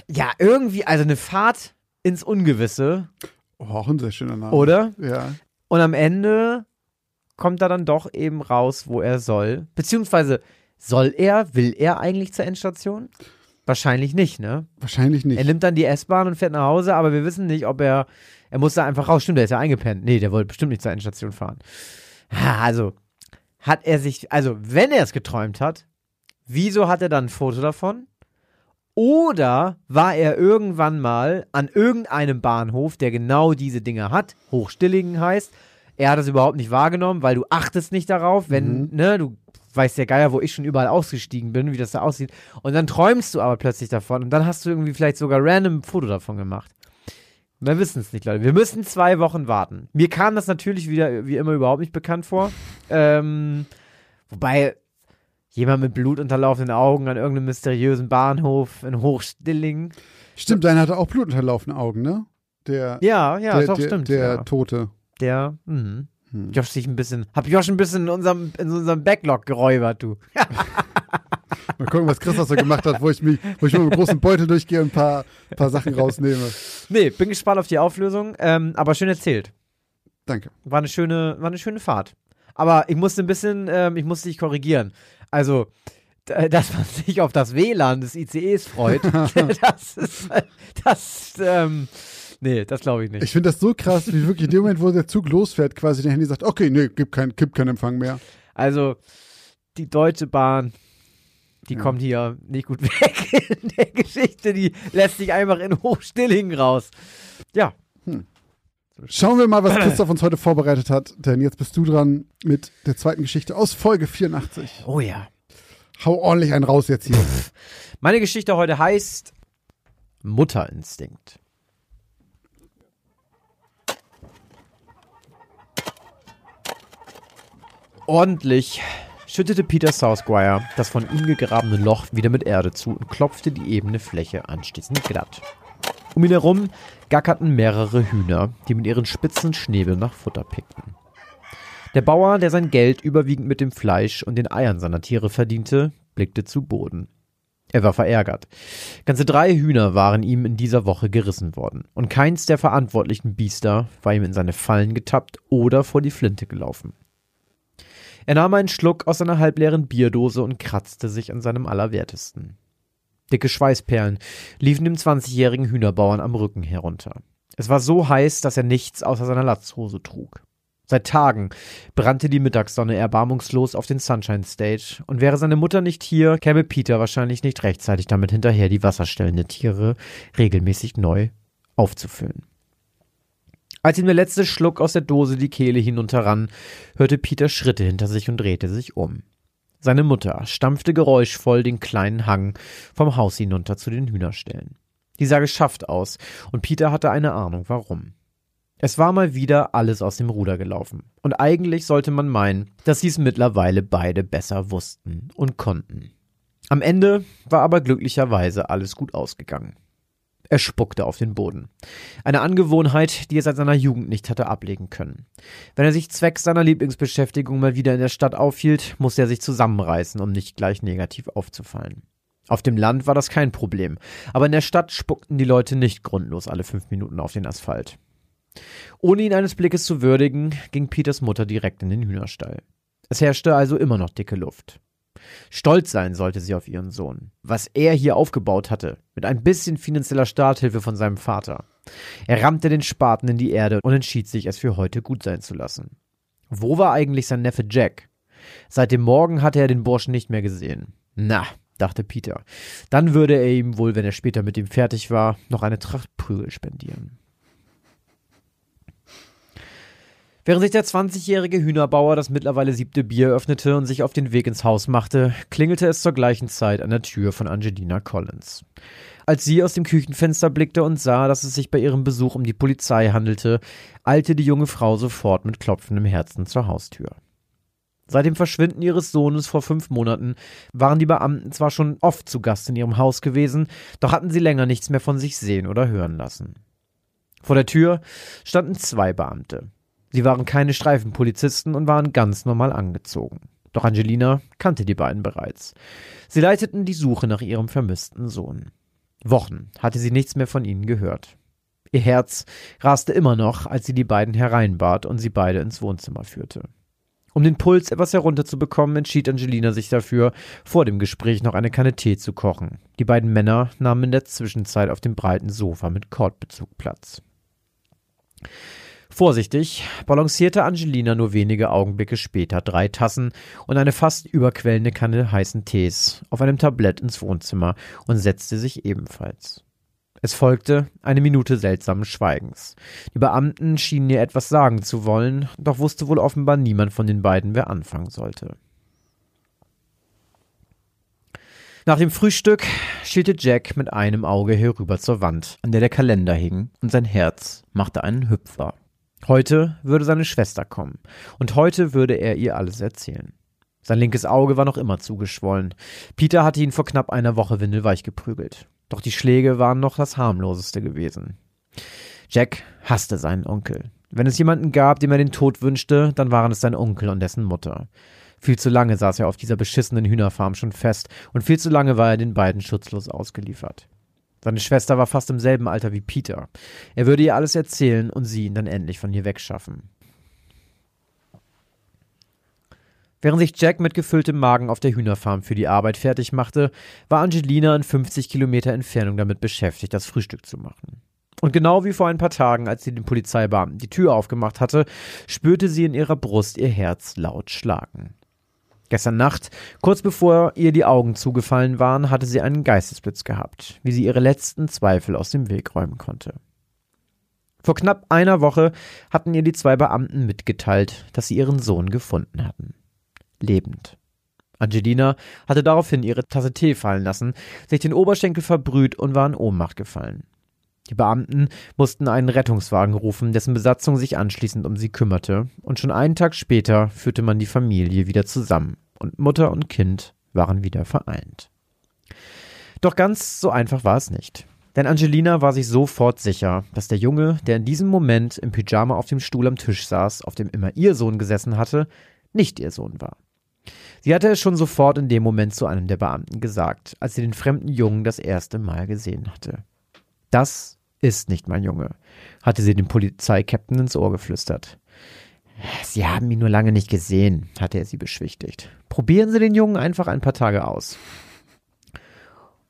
ja, irgendwie, also eine Fahrt ins Ungewisse, Oh, auch ein sehr schöner Name. oder? Ja. Und am Ende kommt er dann doch eben raus, wo er soll. Beziehungsweise, soll er, will er eigentlich zur Endstation? Wahrscheinlich nicht, ne? Wahrscheinlich nicht. Er nimmt dann die S-Bahn und fährt nach Hause, aber wir wissen nicht, ob er. Er muss da einfach raus. Stimmt, der ist ja eingepennt. Nee, der wollte bestimmt nicht zur Endstation fahren. Ha, Also, hat er sich. Also, wenn er es geträumt hat, wieso hat er dann ein Foto davon? Oder war er irgendwann mal an irgendeinem Bahnhof, der genau diese Dinge hat, Hochstillingen heißt, er hat es überhaupt nicht wahrgenommen, weil du achtest nicht darauf, wenn, ne, du weißt ja Geier, wo ich schon überall ausgestiegen bin, wie das da aussieht. Und dann träumst du aber plötzlich davon und dann hast du irgendwie vielleicht sogar random ein Foto davon gemacht. Wir wissen es nicht, Leute. Wir müssen zwei Wochen warten. Mir kam das natürlich wieder, wie immer, überhaupt nicht bekannt vor. Ähm, wobei jemand mit blutunterlaufenden Augen an irgendeinem mysteriösen Bahnhof in Hochstilling. Stimmt, deiner hatte auch blutunterlaufene Augen, ne? Der, Ja, ja, der, doch, der, stimmt. der ja. Tote. Der, mhm. Hm. Josh sich ein bisschen, hab Josh ein bisschen in unserem, in unserem Backlog geräubert, du. Mal gucken, was Chris so gemacht hat, wo ich mich, wo ich mit einem großen Beutel durchgehe und ein paar, paar Sachen rausnehme. Nee, bin gespannt auf die Auflösung, ähm, aber schön erzählt. Danke. War eine schöne, war eine schöne Fahrt. Aber ich musste ein bisschen, ähm, ich musste dich korrigieren. Also, dass man sich auf das WLAN des ICEs freut, das ist, das, ähm, nee, das glaube ich nicht. Ich finde das so krass, wie wirklich in dem Moment, wo der Zug losfährt, quasi der Handy sagt, okay, nee, gibt kein, gibt keinen Empfang mehr. Also, die Deutsche Bahn, die Ja. kommt hier nicht gut weg in der Geschichte. Die lässt sich einfach in Hochstillingen raus. Ja. Schauen wir mal, was Christoph uns heute vorbereitet hat, denn jetzt bist du dran mit der zweiten Geschichte aus Folge 84. Oh ja. Hau ordentlich einen raus jetzt hier. Meine Geschichte heute heißt Mutterinstinkt. Ordentlich schüttete Peter Southquire das von ihm gegrabene Loch wieder mit Erde zu und klopfte die ebene Fläche anschließend glatt. Um ihn herum gackerten mehrere Hühner, die mit ihren spitzen Schnäbeln nach Futter pickten. Der Bauer, der sein Geld überwiegend mit dem Fleisch und den Eiern seiner Tiere verdiente, blickte zu Boden. Er war verärgert. Ganze drei Hühner waren ihm in dieser Woche gerissen worden, und keins der verantwortlichen Biester war ihm in seine Fallen getappt oder vor die Flinte gelaufen. Er nahm einen Schluck aus seiner halbleeren Bierdose und kratzte sich an seinem Allerwertesten. Dicke Schweißperlen liefen dem 20-jährigen Hühnerbauern am Rücken herunter. Es war so heiß, dass er nichts außer seiner Latzhose trug. Seit Tagen brannte die Mittagssonne erbarmungslos auf den Sunshine Stage, und wäre seine Mutter nicht hier, käme Peter wahrscheinlich nicht rechtzeitig damit hinterher, die Wasserstellen der Tiere regelmäßig neu aufzufüllen. Als ihm der letzte Schluck aus der Dose die Kehle hinunterrann, hörte Peter Schritte hinter sich und drehte sich um. Seine Mutter stampfte geräuschvoll den kleinen Hang vom Haus hinunter zu den Hühnerställen. Die sah geschafft aus, und Peter hatte eine Ahnung warum. Es war mal wieder alles aus dem Ruder gelaufen. Und eigentlich sollte man meinen, dass sie es mittlerweile beide besser wussten und konnten. Am Ende war aber glücklicherweise alles gut ausgegangen. Er spuckte auf den Boden. Eine Angewohnheit, die er seit seiner Jugend nicht hatte ablegen können. Wenn er sich zwecks seiner Lieblingsbeschäftigung mal wieder in der Stadt aufhielt, musste er sich zusammenreißen, um nicht gleich negativ aufzufallen. Auf dem Land war das kein Problem, aber in der Stadt spuckten die Leute nicht grundlos alle fünf Minuten auf den Asphalt. Ohne ihn eines Blickes zu würdigen, ging Peters Mutter direkt in den Hühnerstall. Es herrschte also immer noch dicke Luft. Stolz sein sollte sie auf ihren Sohn. Was er hier aufgebaut hatte, mit ein bisschen finanzieller Starthilfe von seinem Vater. Er rammte den Spaten in die Erde und entschied sich, es für heute gut sein zu lassen. Wo war eigentlich sein Neffe Jack? Seit dem Morgen hatte er den Burschen nicht mehr gesehen. Na, dachte Peter, dann würde er ihm wohl, wenn er später mit ihm fertig war, noch eine Tracht Prügel spendieren. Während sich der 20-jährige Hühnerbauer das mittlerweile siebte Bier öffnete und sich auf den Weg ins Haus machte, klingelte es zur gleichen Zeit an der Tür von Angelina Collins. Als sie aus dem Küchenfenster blickte und sah, dass es sich bei ihrem Besuch um die Polizei handelte, eilte die junge Frau sofort mit klopfendem Herzen zur Haustür. Seit dem Verschwinden ihres Sohnes vor fünf Monaten waren die Beamten zwar schon oft zu Gast in ihrem Haus gewesen, doch hatten sie länger nichts mehr von sich sehen oder hören lassen. Vor der Tür standen zwei Beamte. Sie waren keine Streifenpolizisten und waren ganz normal angezogen. Doch Angelina kannte die beiden bereits. Sie leiteten die Suche nach ihrem vermissten Sohn. Wochen hatte sie nichts mehr von ihnen gehört. Ihr Herz raste immer noch, als sie die beiden hereinbat und sie beide ins Wohnzimmer führte. Um den Puls etwas herunterzubekommen, entschied Angelina sich dafür, vor dem Gespräch noch eine Kanne Tee zu kochen. Die beiden Männer nahmen in der Zwischenzeit auf dem breiten Sofa mit Kordbezug Platz. Vorsichtig balancierte Angelina nur wenige Augenblicke später drei Tassen und eine fast überquellende Kanne heißen Tees auf einem Tablett ins Wohnzimmer und setzte sich ebenfalls. Es folgte eine Minute seltsamen Schweigens. Die Beamten schienen ihr etwas sagen zu wollen, doch wusste wohl offenbar niemand von den beiden, wer anfangen sollte. Nach dem Frühstück schielte Jack mit einem Auge herüber zur Wand, an der der Kalender hing, und sein Herz machte einen Hüpfer. Heute würde seine Schwester kommen, und heute würde er ihr alles erzählen. Sein linkes Auge war noch immer zugeschwollen. Peter hatte ihn vor knapp einer Woche windelweich geprügelt. Doch die Schläge waren noch das harmloseste gewesen. Jack hasste seinen Onkel. Wenn es jemanden gab, dem er den Tod wünschte, dann waren es sein Onkel und dessen Mutter. Viel zu lange saß er auf dieser beschissenen Hühnerfarm schon fest, und viel zu lange war er den beiden schutzlos ausgeliefert. Seine Schwester war fast im selben Alter wie Peter. Er würde ihr alles erzählen und sie ihn dann endlich von hier wegschaffen. Während sich Jack mit gefülltem Magen auf der Hühnerfarm für die Arbeit fertig machte, war Angelina in 50 Kilometer Entfernung damit beschäftigt, das Frühstück zu machen. Und genau wie vor ein paar Tagen, als sie den Polizeibeamten die Tür aufgemacht hatte, spürte sie in ihrer Brust ihr Herz laut schlagen. Gestern Nacht, kurz bevor ihr die Augen zugefallen waren, hatte sie einen Geistesblitz gehabt, wie sie ihre letzten Zweifel aus dem Weg räumen konnte. Vor knapp einer Woche hatten ihr die zwei Beamten mitgeteilt, dass sie ihren Sohn gefunden hatten. Lebend. Angelina hatte daraufhin ihre Tasse Tee fallen lassen, sich den Oberschenkel verbrüht und war in Ohnmacht gefallen. Die Beamten mussten einen Rettungswagen rufen, dessen Besatzung sich anschließend um sie kümmerte, und schon einen Tag später führte man die Familie wieder zusammen und Mutter und Kind waren wieder vereint. Doch ganz so einfach war es nicht. Denn Angelina war sich sofort sicher, dass der Junge, der in diesem Moment im Pyjama auf dem Stuhl am Tisch saß, auf dem immer ihr Sohn gesessen hatte, nicht ihr Sohn war. Sie hatte es schon sofort in dem Moment zu einem der Beamten gesagt, als sie den fremden Jungen das erste Mal gesehen hatte. Das ist nicht mein Junge, hatte sie dem Polizeikapitän ins Ohr geflüstert. Sie haben ihn nur lange nicht gesehen, hatte er sie beschwichtigt. Probieren Sie den Jungen einfach ein paar Tage aus.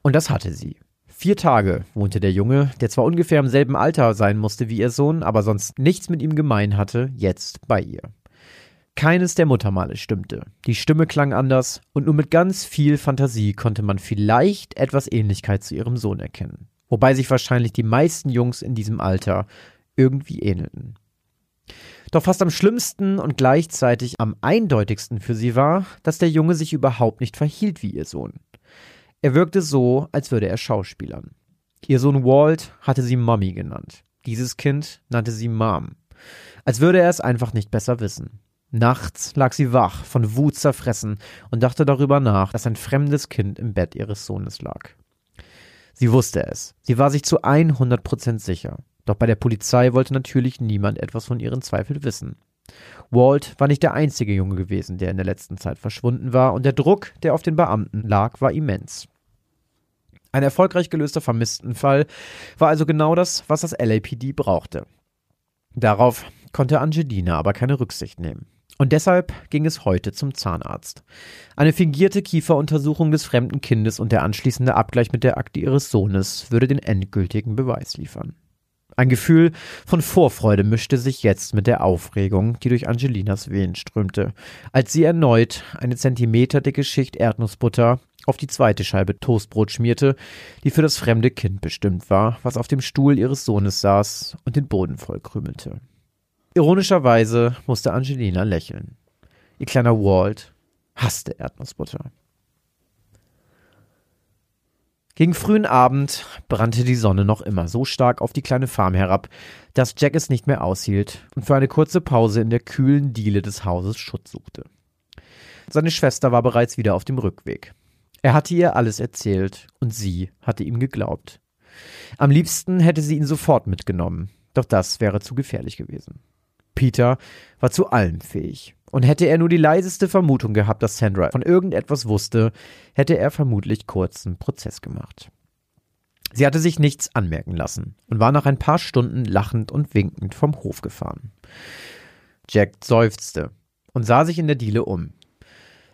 Und das hatte sie. Vier Tage wohnte der Junge, der zwar ungefähr im selben Alter sein musste wie ihr Sohn, aber sonst nichts mit ihm gemein hatte, jetzt bei ihr. Keines der Muttermale stimmte. Die Stimme klang anders und nur mit ganz viel Fantasie konnte man vielleicht etwas Ähnlichkeit zu ihrem Sohn erkennen. Wobei sich wahrscheinlich die meisten Jungs in diesem Alter irgendwie ähnelten. Doch fast am schlimmsten und gleichzeitig am eindeutigsten für sie war, dass der Junge sich überhaupt nicht verhielt wie ihr Sohn. Er wirkte so, als würde er schauspielern. Ihr Sohn Walt hatte sie Mommy genannt. Dieses Kind nannte sie Mom. Als würde er es einfach nicht besser wissen. Nachts lag sie wach, von Wut zerfressen und dachte darüber nach, dass ein fremdes Kind im Bett ihres Sohnes lag. Sie wusste es. Sie war sich zu 100% sicher. Doch bei der Polizei wollte natürlich niemand etwas von ihren Zweifeln wissen. Walt war nicht der einzige Junge gewesen, der in der letzten Zeit verschwunden war, und der Druck, der auf den Beamten lag, war immens. Ein erfolgreich gelöster Vermisstenfall war also genau das, was das LAPD brauchte. Darauf konnte Angelina aber keine Rücksicht nehmen. Und deshalb ging es heute zum Zahnarzt. Eine fingierte Kieferuntersuchung des fremden Kindes und der anschließende Abgleich mit der Akte ihres Sohnes würde den endgültigen Beweis liefern. Ein Gefühl von Vorfreude mischte sich jetzt mit der Aufregung, die durch Angelinas Venen strömte, als sie erneut eine zentimeterdicke Schicht Erdnussbutter auf die zweite Scheibe Toastbrot schmierte, die für das fremde Kind bestimmt war, was auf dem Stuhl ihres Sohnes saß und den Boden vollkrümelte. Ironischerweise musste Angelina lächeln. Ihr kleiner Walt hasste Erdnussbutter. Gegen frühen Abend brannte die Sonne noch immer so stark auf die kleine Farm herab, dass Jack es nicht mehr aushielt und für eine kurze Pause in der kühlen Diele des Hauses Schutz suchte. Seine Schwester war bereits wieder auf dem Rückweg. Er hatte ihr alles erzählt und sie hatte ihm geglaubt. Am liebsten hätte sie ihn sofort mitgenommen, doch das wäre zu gefährlich gewesen. Peter war zu allem fähig. Und hätte er nur die leiseste Vermutung gehabt, dass Sandra von irgendetwas wusste, hätte er vermutlich kurzen Prozess gemacht. Sie hatte sich nichts anmerken lassen und war nach ein paar Stunden lachend und winkend vom Hof gefahren. Jack seufzte und sah sich in der Diele um.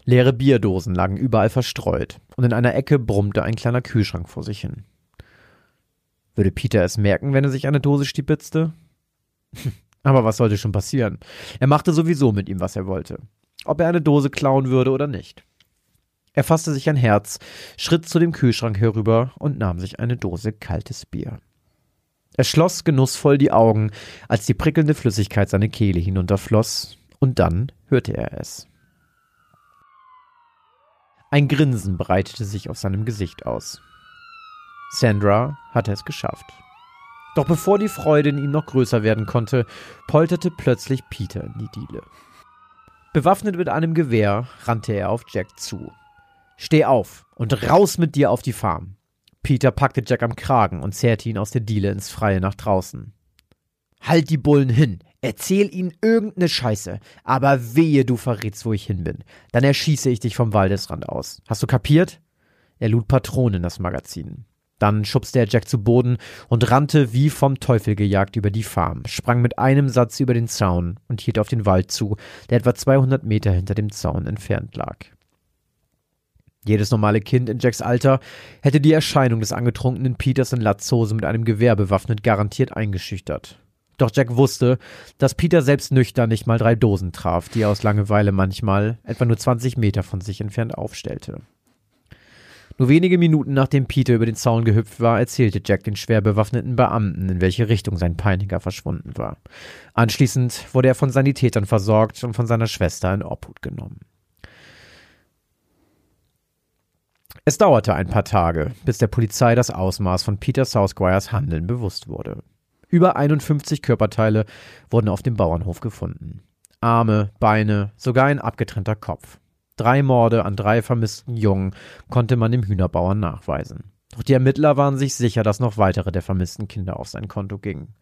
Leere Bierdosen lagen überall verstreut und in einer Ecke brummte ein kleiner Kühlschrank vor sich hin. Würde Peter es merken, wenn er sich eine Dose stibitzte? Aber was sollte schon passieren? Er machte sowieso mit ihm, was er wollte. Ob er eine Dose klauen würde oder nicht. Er fasste sich ein Herz, schritt zu dem Kühlschrank herüber und nahm sich eine Dose kaltes Bier. Er schloss genussvoll die Augen, als die prickelnde Flüssigkeit seine Kehle hinunterfloss, und dann hörte er es. Ein Grinsen breitete sich auf seinem Gesicht aus. Sandra hatte es geschafft. Doch bevor die Freude in ihm noch größer werden konnte, polterte plötzlich Peter in die Diele. Bewaffnet mit einem Gewehr rannte er auf Jack zu. Steh auf und raus mit dir auf die Farm. Peter packte Jack am Kragen und zerrte ihn aus der Diele ins Freie nach draußen. Halt die Bullen hin, erzähl ihnen irgendeine Scheiße, aber wehe, du verrätst, wo ich hin bin. Dann erschieße ich dich vom Waldesrand aus. Hast du kapiert? Er lud Patronen in das Magazin. Dann schubste er Jack zu Boden und rannte wie vom Teufel gejagt über die Farm, sprang mit einem Satz über den Zaun und hielt auf den Wald zu, der etwa 200 Meter hinter dem Zaun entfernt lag. Jedes normale Kind in Jacks Alter hätte die Erscheinung des angetrunkenen Peters in Latzhose mit einem Gewehr bewaffnet garantiert eingeschüchtert. Doch Jack wusste, dass Peter selbst nüchtern nicht mal drei Dosen traf, die er aus Langeweile manchmal etwa nur 20 Meter von sich entfernt aufstellte. Nur wenige Minuten nachdem Peter über den Zaun gehüpft war, erzählte Jack den schwer bewaffneten Beamten, in welche Richtung sein Peiniger verschwunden war. Anschließend wurde er von Sanitätern versorgt und von seiner Schwester in Obhut genommen. Es dauerte ein paar Tage, bis der Polizei das Ausmaß von Peter Southquires Handeln bewusst wurde. Über 51 Körperteile wurden auf dem Bauernhof gefunden. Arme, Beine, sogar ein abgetrennter Kopf. Drei Morde an drei vermissten Jungen konnte man dem Hühnerbauern nachweisen. Doch die Ermittler waren sich sicher, dass noch weitere der vermissten Kinder auf sein Konto gingen.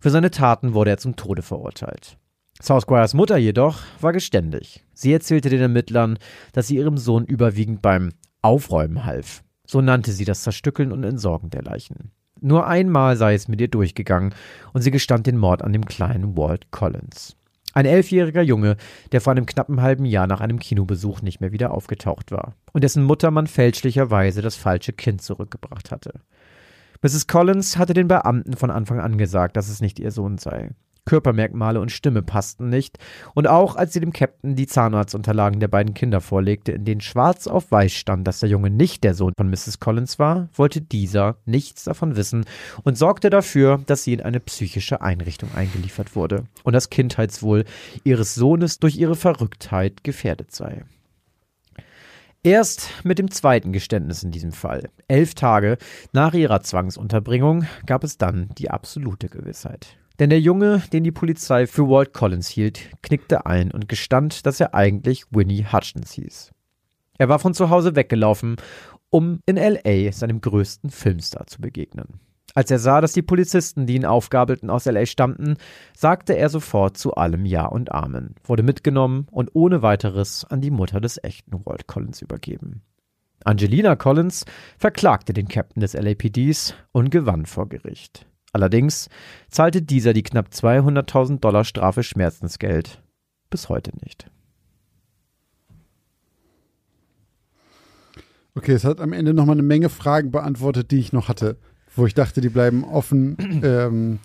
Für seine Taten wurde er zum Tode verurteilt. Southquires Mutter jedoch war geständig. Sie erzählte den Ermittlern, dass sie ihrem Sohn überwiegend beim Aufräumen half. So nannte sie das Zerstückeln und Entsorgen der Leichen. Nur einmal sei es mit ihr durchgegangen und sie gestand den Mord an dem kleinen Walt Collins. Ein elfjähriger Junge, der vor einem knappen halben Jahr nach einem Kinobesuch nicht mehr wieder aufgetaucht war und dessen Mutter man fälschlicherweise das falsche Kind zurückgebracht hatte. Mrs. Collins hatte den Beamten von Anfang an gesagt, dass es nicht ihr Sohn sei. Körpermerkmale und Stimme passten nicht, und auch als sie dem Captain die Zahnarztunterlagen der beiden Kinder vorlegte, in denen schwarz auf weiß stand, dass der Junge nicht der Sohn von Mrs. Collins war, wollte dieser nichts davon wissen und sorgte dafür, dass sie in eine psychische Einrichtung eingeliefert wurde und das Kindheitswohl ihres Sohnes durch ihre Verrücktheit gefährdet sei. Erst mit dem zweiten Geständnis in diesem Fall, elf Tage nach ihrer Zwangsunterbringung, gab es dann die absolute Gewissheit. Denn der Junge, den die Polizei für Walt Collins hielt, knickte ein und gestand, dass er eigentlich Winnie Hutchins hieß. Er war von zu Hause weggelaufen, um in LA seinem größten Filmstar zu begegnen. Als er sah, dass die Polizisten, die ihn aufgabelten, aus LA stammten, sagte er sofort zu allem Ja und Amen, wurde mitgenommen und ohne weiteres an die Mutter des echten Walt Collins übergeben. Angelina Collins verklagte den Captain des LAPDs und gewann vor Gericht. Allerdings zahlte dieser die knapp 200.000 Dollar Strafe Schmerzensgeld bis heute nicht. Okay, es hat am Ende nochmal eine Menge Fragen beantwortet, die ich noch hatte, wo ich dachte, die bleiben offen ähm,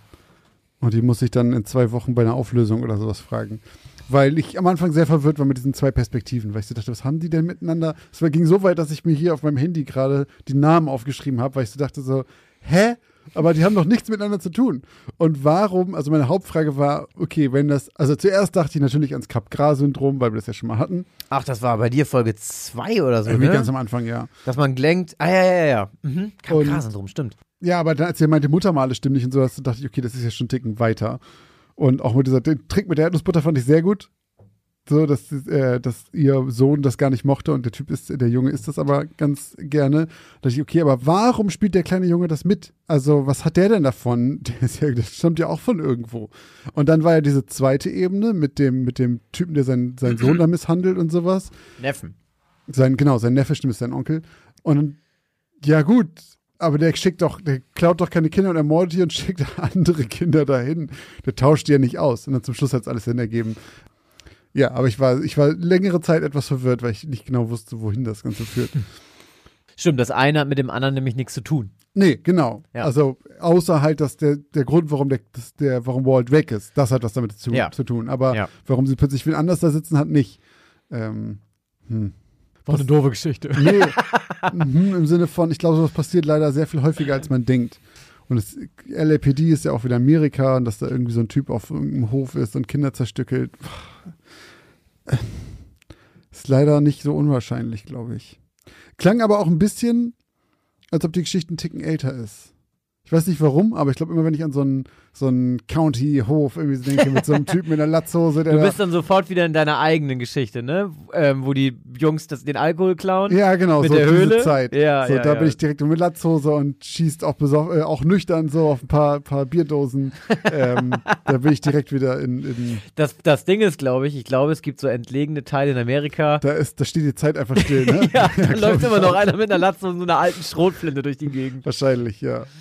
und die muss ich dann in zwei Wochen bei einer Auflösung oder sowas fragen. Weil ich am Anfang sehr verwirrt war mit diesen zwei Perspektiven, weil ich so dachte, was haben die denn miteinander? Es ging so weit, dass ich mir hier auf meinem Handy gerade die Namen aufgeschrieben habe, weil ich so dachte so, hä? Aber die haben doch nichts miteinander zu tun. Und warum, also meine Hauptfrage war, okay, wenn das, also zuerst dachte ich natürlich ans Capgras-Syndrom, weil wir das ja schon mal hatten. Ach, das war bei dir Folge 2 oder so, Irgendwie ne? ganz am Anfang, ja. Dass man gelenkt, ah ja, ja, ja, mhm. Capgras-Syndrom, stimmt. Ja, aber dann, als ihr meinte, Muttermale stimmen nicht und sowas, dachte ich, okay, das ist ja schon einen Ticken weiter. Und auch mit dieser, den Trick mit der Erdnussbutter fand ich sehr gut. So, dass, äh, dass ihr Sohn das gar nicht mochte und der Typ ist, der Junge ist das aber ganz gerne. Da dachte ich, okay, aber warum spielt der kleine Junge das mit? Also, was hat der denn davon? Der, ja, der stammt ja auch von irgendwo. Und dann war ja diese zweite Ebene mit dem, mit dem Typen, der seinen, seinen Sohn da misshandelt und sowas. Neffen. Sein, genau, sein Neffe stimmt, ist sein Onkel. Und ja, gut, aber der schickt doch, der klaut doch keine Kinder und ermordet die und schickt andere Kinder dahin. Der tauscht die ja nicht aus. Und dann zum Schluss hat es alles Sinn ergeben. Ja, aber ich war, ich war längere Zeit etwas verwirrt, weil ich nicht genau wusste, wohin das Ganze führt. Stimmt, das eine hat mit dem anderen nämlich nichts zu tun. Nee, genau. Ja. Also außer halt, dass der, der Grund, warum der, der, warum Walt weg ist, das hat was damit zu, Ja. zu tun. Aber Ja. warum sie plötzlich wen anders da sitzen, hat nicht. Ähm, hm. War eine doofe Geschichte. Nee, mhm, im Sinne von, ich glaube, sowas passiert leider sehr viel häufiger, als man denkt. Und das LAPD ist ja auch wieder Amerika und dass da irgendwie so ein Typ auf irgendeinem Hof ist und Kinder zerstückelt. Ist leider nicht so unwahrscheinlich, glaube ich. Klang aber auch ein bisschen, als ob die Geschichte einen Ticken älter ist. Ich weiß nicht warum, aber ich glaube immer, wenn ich an so einen, so einen County-Hof irgendwie so denke, mit so einem Typen in der Latzhose, der Du da bist dann sofort wieder in deiner eigenen Geschichte, ne? Ähm, wo die Jungs das, den Alkohol klauen. Ja, genau, Mit so der diese Höhle? Zeit. Ja, so, ja, da ja. bin ich direkt mit Latzhose und schießt auch, besoff, äh, auch nüchtern so auf ein paar, paar Bierdosen. ähm, da bin ich direkt wieder in, in Das, das Ding ist, glaube ich, ich glaube, es gibt so entlegene Teile in Amerika. da ist, da steht die Zeit einfach still, ne? Ja, da läuft immer noch einer mit einer Latze und so einer alten Schrotflinte durch die Gegend. Wahrscheinlich, ja. Hm, hm, hm, hm, hm.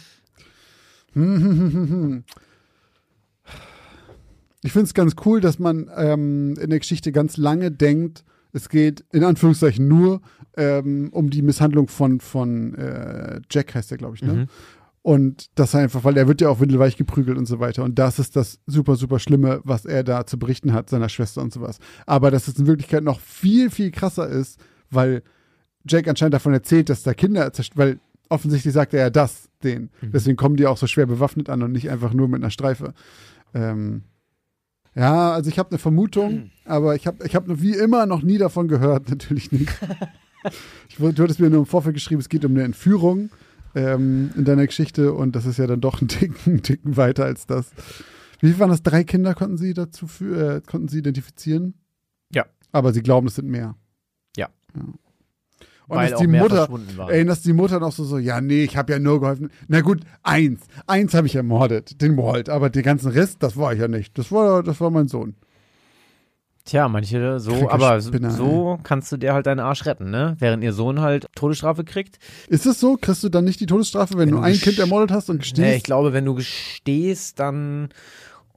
Ich finde es ganz cool, dass man ähm, in der Geschichte ganz lange denkt, es geht in Anführungszeichen nur ähm, um die Misshandlung von, von äh, Jack, heißt der, glaube ich, ne? Mhm. Und das einfach, weil er wird ja auch windelweich geprügelt und so weiter. Und das ist das super, super Schlimme, was er da zu berichten hat, seiner Schwester und sowas. Aber dass es in Wirklichkeit noch viel, viel krasser ist, weil Jack anscheinend davon erzählt, dass da Kinder zerstört, weil offensichtlich sagt er ja das den. Deswegen kommen die auch so schwer bewaffnet an und nicht einfach nur mit einer Streife. Ähm, ja, also ich habe eine Vermutung, aber ich habe ich hab wie immer noch nie davon gehört, natürlich nicht. ich, du hattest mir nur im Vorfeld geschrieben, es geht um eine Entführung ähm, in deiner Geschichte und das ist ja dann doch ein Ticken, Ticken weiter als das. Wie viel waren das? Drei Kinder konnten sie dazu äh, konnten sie identifizieren? Ja. Aber sie glauben, es sind mehr. Ja. Und Weil dass die Mutter, ey, dass die Mutter noch so, so, ja, nee, ich habe ja nur geholfen. Na gut, eins. Eins habe ich ermordet, den Walt. Aber den ganzen Rest, das war ich ja nicht. Das war, das war mein Sohn. Tja, manche so, aber so, Spinner, so kannst du dir halt deinen Arsch retten, ne? Während ihr Sohn halt Todesstrafe kriegt. Ist es so? Kriegst du dann nicht die Todesstrafe, wenn, Wenn du ein Kind ermordet hast und gestehst? Nee, ich glaube, wenn du gestehst, dann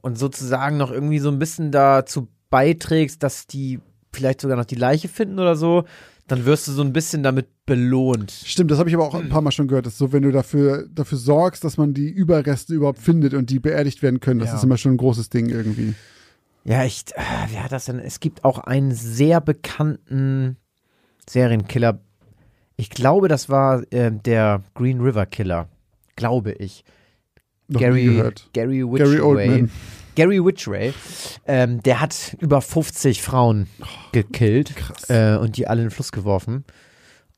und sozusagen noch irgendwie so ein bisschen dazu beiträgst, dass die vielleicht sogar noch die Leiche finden oder so, dann wirst du so ein bisschen damit belohnt. Stimmt, das habe ich aber auch ein paar Mal schon gehört. Das ist so, wenn du dafür, dafür sorgst, dass man die Überreste überhaupt findet und die beerdigt werden können, das Ja. ist immer schon ein großes Ding irgendwie. Ja, ich, äh, wer hat das denn? Es gibt auch einen sehr bekannten Serienkiller. Ich glaube, das war äh, der Green River Killer. Glaube ich. Noch nie Gary, gehört. Gary Gary Witchray. Oldman. Gary Witchray. Ähm, der hat über 50 Frauen gekillt Krass. äh, und die alle in den Fluss geworfen.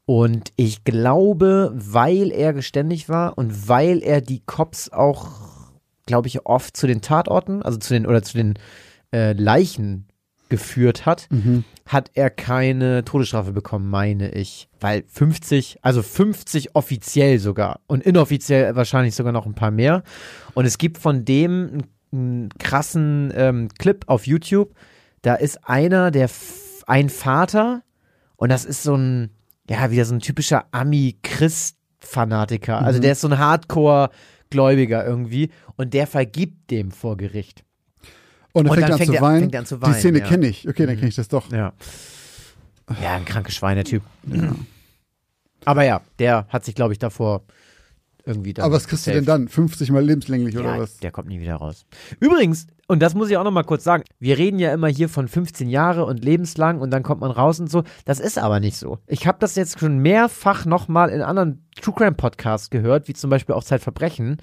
Und ich glaube, weil er geständig war und weil er die Cops auch glaube ich, oft zu den Tatorten, also zu den, oder zu den äh, Leichen geführt hat, Mhm. hat er keine Todesstrafe bekommen, meine ich. Weil 50, also 50 offiziell sogar und inoffiziell wahrscheinlich sogar noch ein paar mehr. Und es gibt von dem einen, einen krassen ähm, Clip auf YouTube. Da ist einer, der ein Vater und das ist so ein, ja, wieder so ein typischer Ami-Christ-Fanatiker. Also Mhm. der ist so ein Hardcore-Gläubiger irgendwie und der vergibt dem vor Gericht. Und er Und fängt, dann an, fängt zu er- weinen. fängt an zu weinen, Die Szene ja. kenne ich. Okay, dann Mhm. kenne ich das doch. Ja. Ja, ein kranker Schweinetyp. Aber ja, der hat sich, glaube ich, davor irgendwie dann Aber was kriegst du denn gesaved. dann? 50 mal lebenslänglich Ja, oder was? der kommt nie wieder raus. Übrigens, und das muss ich auch noch mal kurz sagen, wir reden ja immer hier von 15 Jahre und lebenslang und dann kommt man raus und so. Das ist aber nicht so. Ich habe das jetzt schon mehrfach noch mal in anderen True Crime Podcasts gehört, wie zum Beispiel auch Zeitverbrechen.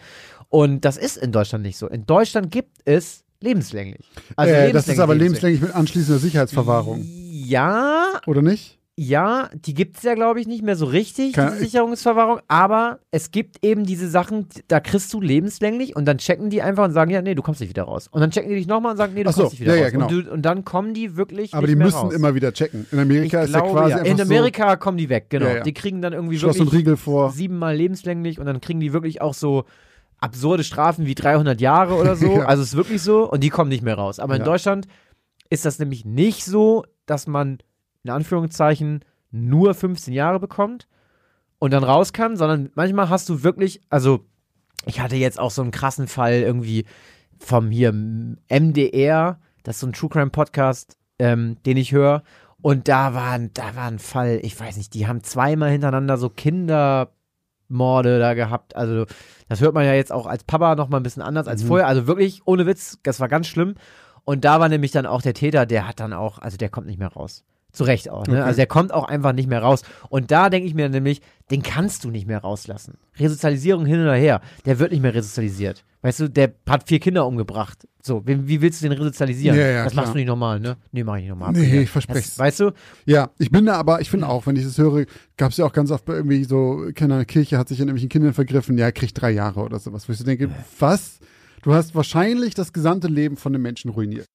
Und das ist in Deutschland nicht so. In Deutschland gibt es lebenslänglich. Also äh, das ist lebenslänglich, aber lebenslänglich mit anschließender Sicherheitsverwahrung. Ja, Oder nicht? Ja, die gibt es ja, glaube ich, nicht mehr so richtig, Keine- diese Sicherungsverwahrung. Aber es gibt eben diese Sachen, da kriegst du lebenslänglich und dann checken die einfach und sagen, ja, nee, du kommst nicht wieder raus. Und dann checken die dich nochmal und sagen, nee, du so, kommst nicht wieder ja, ja, raus. genau. und, du, und dann kommen die wirklich Aber die müssen raus. immer wieder checken. In ich Amerika ist ja glaube, quasi ja. einfach In Amerika kommen die weg, genau. Ja, ja. Die kriegen dann irgendwie so Schloss und wirklich Riegel vor. siebenmal lebenslänglich und dann kriegen die wirklich auch so absurde Strafen wie 300 Jahre oder so. Ja. Also es ist wirklich so und die kommen nicht mehr raus. Aber in Ja. Deutschland ist das nämlich nicht so, dass man in Anführungszeichen nur 15 Jahre bekommt und dann raus kann, sondern manchmal hast du wirklich, also ich hatte jetzt auch so einen krassen Fall irgendwie vom hier MDR, das ist so ein True Crime Podcast, ähm, den ich höre. Und da war, ein- da war ein Fall, ich weiß nicht, die haben zweimal hintereinander so Kindermorde da gehabt. Also, das hört man ja jetzt auch als Papa noch mal ein bisschen anders als Mhm. vorher. Also wirklich, ohne Witz, das war ganz schlimm. Und da war nämlich dann auch der Täter, der hat dann auch, also der kommt nicht mehr raus. Zu Recht auch, ne? Okay. Also der kommt auch einfach nicht mehr raus. Und da denke ich mir nämlich, den kannst du nicht mehr rauslassen. Resozialisierung hin oder her, der wird nicht mehr resozialisiert. Weißt du, der hat vier Kinder umgebracht. So, wie, wie willst du den resozialisieren? Ja, ja, das klar. machst du nicht normal, ne? Nee, mach ich nicht normal. Nee, ich versprech's. Das, weißt du? Ja, ich bin da aber, ich finde auch, wenn ich das höre, gab es ja auch ganz oft bei irgendwie so, keine Kirche hat sich an irgendwelchen Kindern vergriffen, ja, kriegt drei Jahre oder sowas. Wo ich so denke, was? Du hast wahrscheinlich das gesamte Leben von einem Menschen ruiniert.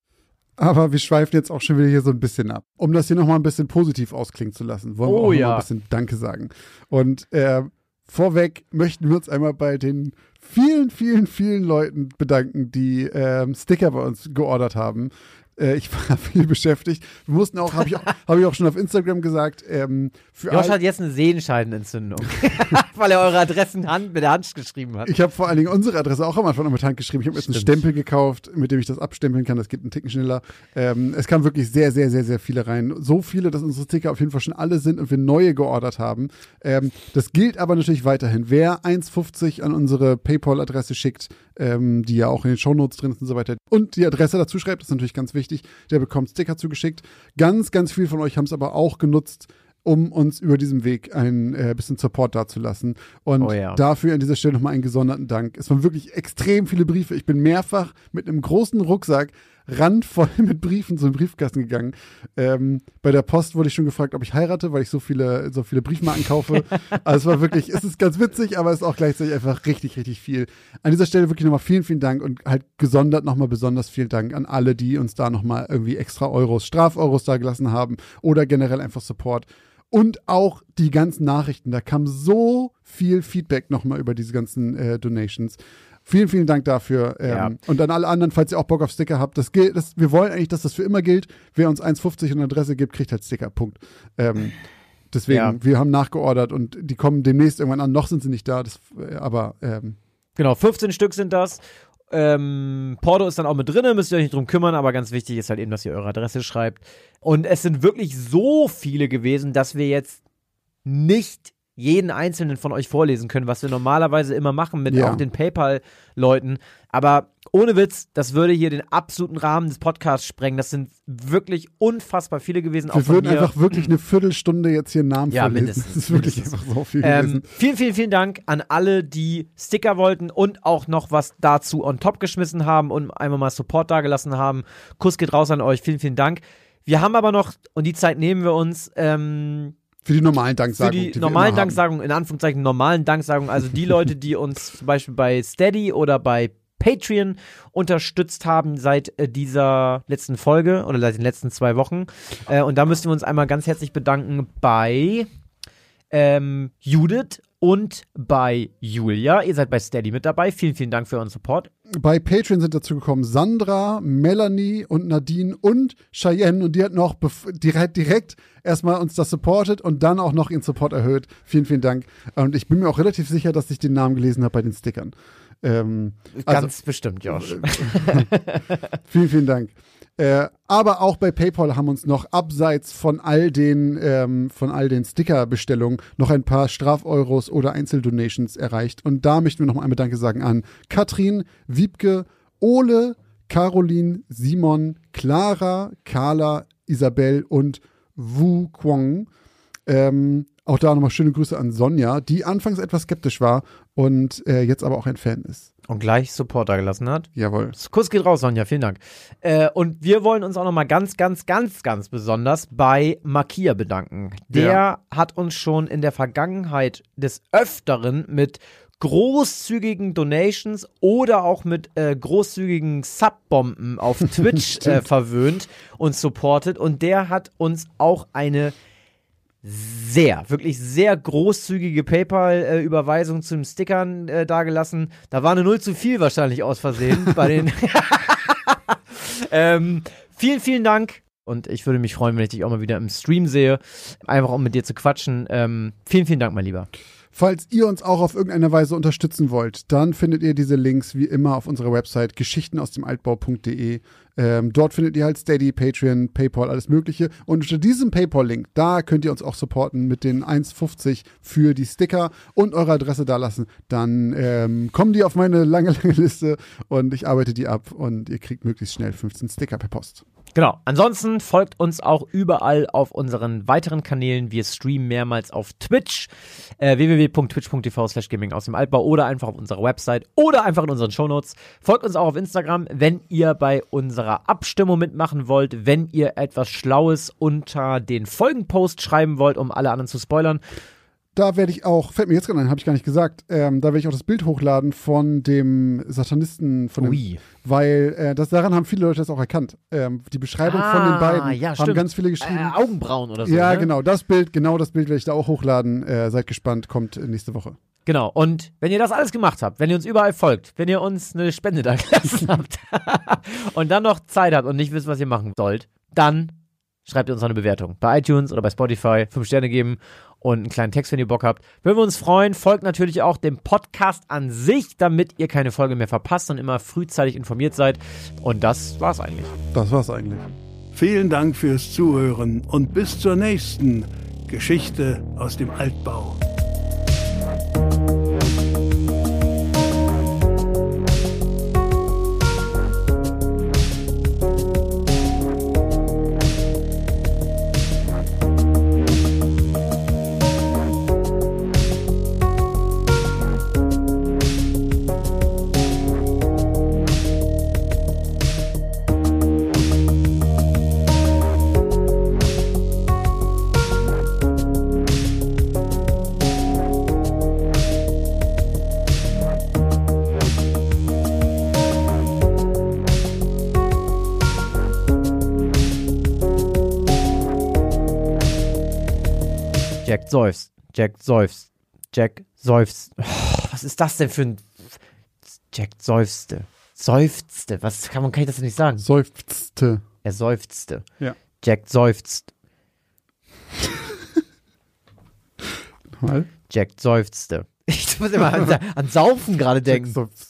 Aber wir schweifen jetzt auch schon wieder hier so ein bisschen ab. Um das hier nochmal ein bisschen positiv ausklingen zu lassen, wollen wir Oh auch noch ja. mal ein bisschen Danke sagen. Und äh, vorweg möchten wir uns einmal bei den vielen, vielen, vielen Leuten bedanken, die ähm, Sticker bei uns geordert haben. Äh, ich war viel beschäftigt. Wir mussten auch, habe ich, auch- hab ich auch schon auf Instagram gesagt, ähm, für Josh hat jetzt eine Sehenscheidenentzündung. Weil er eure Adressen Hand, mit der Hand geschrieben hat. Ich habe vor allen Dingen unsere Adresse auch am Anfang noch mit Hand geschrieben. Ich habe jetzt einen. Stempel gekauft, mit dem ich das abstempeln kann. Das geht einen Ticken schneller. Ähm, es kamen wirklich sehr, sehr, sehr, sehr viele rein. So viele, dass unsere Sticker auf jeden Fall schon alle sind und wir neue geordert haben. Ähm, das gilt aber natürlich weiterhin. Wer 1,50 an unsere PayPal-Adresse schickt, ähm, die ja auch in den Shownotes drin ist und so weiter, und die Adresse dazu schreibt, ist natürlich ganz wichtig, der bekommt Sticker zugeschickt. Ganz, ganz viel von euch haben es aber auch genutzt, um uns über diesem Weg ein äh, bisschen Support dazulassen. Und Oh ja. dafür an dieser Stelle nochmal einen gesonderten Dank. Es waren wirklich extrem viele Briefe. Ich bin mehrfach mit einem großen Rucksack randvoll mit Briefen zum Briefkasten gegangen. Ähm, bei der Post wurde ich schon gefragt, ob ich heirate, weil ich so viele, so viele Briefmarken kaufe. also es war wirklich, es ist ganz witzig, aber es ist auch gleichzeitig einfach richtig, richtig viel. An dieser Stelle wirklich nochmal vielen, vielen Dank und halt gesondert nochmal besonders vielen Dank an alle, die uns da nochmal irgendwie extra Euros, Strafeuros da gelassen haben oder generell einfach Support. Und auch die ganzen Nachrichten. Da kam so viel Feedback nochmal über diese ganzen äh, Donations. Vielen, vielen Dank dafür. Ähm, Ja. Und an alle anderen, falls ihr auch Bock auf Sticker habt, das gilt, das, wir wollen eigentlich, dass das für immer gilt. Wer uns 1,50 und Adresse gibt, kriegt halt Sticker. Punkt. Ähm, deswegen, Ja. wir haben nachgeordert und die kommen demnächst irgendwann an. Noch sind sie nicht da, das, aber ähm, Genau, 15 Stück sind das. Ähm, Porto ist dann auch mit drin, müsst ihr euch nicht drum kümmern, aber ganz wichtig ist halt eben, dass ihr eure Adresse schreibt. Und es sind wirklich so viele gewesen, dass wir jetzt nicht jeden einzelnen von euch vorlesen können, was wir normalerweise immer machen mit Ja. auch den PayPal-Leuten. Aber ohne Witz, das würde hier den absoluten Rahmen des Podcasts sprengen. Das sind wirklich unfassbar viele gewesen. wir würden einfach wirklich eine Viertelstunde jetzt hier einen Namen Ja, vorlesen. mindestens, Das ist wirklich mindestens. einfach so viel Ähm, gewesen. vielen, vielen, vielen Dank an alle, die Sticker wollten und auch noch was dazu on top geschmissen haben und einmal mal Support dagelassen haben. Kuss geht raus an euch. Vielen, vielen Dank. Wir haben aber noch, und die Zeit nehmen wir uns, ähm, Für die normalen für Danksagungen. die wir normalen. Danksagungen, in Anführungszeichen normalen Danksagungen, also die Leute, die uns zum Beispiel bei Steady oder bei Patreon unterstützt haben seit äh, dieser letzten Folge oder seit den letzten zwei Wochen. Äh, und da müssen wir uns einmal ganz herzlich bedanken bei ähm, Judith und bei Julia. Ihr seid bei Steady mit dabei. Vielen, vielen Dank für euren Support. Bei Patreon sind dazu gekommen Sandra, Melanie und Nadine und Cheyenne und die hat noch direkt, direkt erstmal uns das supportet und dann auch noch ihren Support erhöht. Vielen, vielen Dank. Und ich bin mir auch relativ sicher, dass ich den Namen gelesen habe bei den Stickern. Ähm, also, Ganz bestimmt, Josh. Vielen, vielen Dank. Äh, aber auch bei PayPal haben uns noch abseits von all den ähm, von all den Sticker-Bestellungen noch ein paar Strafeuros oder Einzeldonations erreicht. Und da möchten wir noch mal einmal Danke sagen an Katrin, Wiebke, Ole, Caroline, Simon, Clara, Carla, Isabel und Wu Kwong. Ähm, auch da nochmal schöne Grüße an Sonja, die anfangs etwas skeptisch war und äh, jetzt aber auch ein Fan ist. Und gleich Supporter gelassen hat. Jawohl. Kuss geht raus, Sonja, vielen Dank. Äh, und wir wollen uns auch nochmal ganz, ganz, ganz, ganz besonders bei Makia bedanken. Der Ja. hat uns schon in der Vergangenheit des Öfteren mit großzügigen Donations oder auch mit äh, großzügigen Subbomben auf Twitch äh, verwöhnt und supportet. Und der hat uns auch eine sehr, wirklich sehr großzügige PayPal-Überweisung zu den Stickern äh, dagelassen. Da war eine Null zu viel wahrscheinlich aus Versehen bei den. ähm, vielen, vielen Dank. Und ich würde mich freuen, wenn ich dich auch mal wieder im Stream sehe. Einfach um mit dir zu quatschen. Ähm, vielen, vielen Dank, mein Lieber. Falls ihr uns auch auf irgendeine Weise unterstützen wollt, dann findet ihr diese Links wie immer auf unserer Website geschichtenausdemaltbau.de. Ähm, dort findet ihr halt Steady, Patreon, PayPal, alles Mögliche. Und unter diesem PayPal-Link, da könnt ihr uns auch supporten mit den 1,50 für die Sticker und eure Adresse da lassen. Dann ähm, kommen die auf meine lange, lange Liste und ich arbeite die ab und ihr kriegt möglichst schnell 15 Sticker per Post. Genau. Ansonsten folgt uns auch überall auf unseren weiteren Kanälen. Wir streamen mehrmals auf Twitch, äh, www.twitch.tv slash gaming aus dem Altbau oder einfach auf unserer Website oder einfach in unseren Shownotes. Folgt uns auch auf Instagram, wenn ihr bei unserer Abstimmung mitmachen wollt, wenn ihr etwas Schlaues unter den Folgenpost schreiben wollt, um alle anderen zu spoilern. Da werde ich auch, fällt mir jetzt gerade ein, habe ich gar nicht gesagt, ähm, da werde ich auch das Bild hochladen von dem Satanisten, von dem, Ui. weil äh, das, daran haben viele Leute das auch erkannt. Ähm, die Beschreibung von den beiden Ah, ja, haben stimmt. ganz viele geschrieben. Äh, Augenbrauen oder so. ja, ne? genau, das Bild, genau das Bild werde ich da auch hochladen. Äh, seid gespannt, kommt nächste Woche. Genau. Und wenn ihr das alles gemacht habt, wenn ihr uns überall folgt, wenn ihr uns eine Spende da gelassen habt und dann noch Zeit habt und nicht wisst, was ihr machen sollt, dann schreibt ihr uns eine Bewertung. Bei iTunes oder bei Spotify. Fünf Sterne geben und einen kleinen Text, wenn ihr Bock habt. Würden wir uns freuen. Folgt natürlich auch dem Podcast an sich, damit ihr keine Folge mehr verpasst und immer frühzeitig informiert seid. Und das war's eigentlich. Das war's eigentlich. Vielen Dank fürs Zuhören und bis zur nächsten Geschichte aus dem Altbau. Seufzt. Jack seufzt. Jack seufzt. Oh, was ist das denn für ein. Jack seufzte. Seufzte. Was kann man kann ich das denn nicht sagen? Seufzte. Er seufzte. Ja. Jack seufzt. Mal. Jack seufzte. Ich muss immer an, an Saufen gerade denken. Seufzt.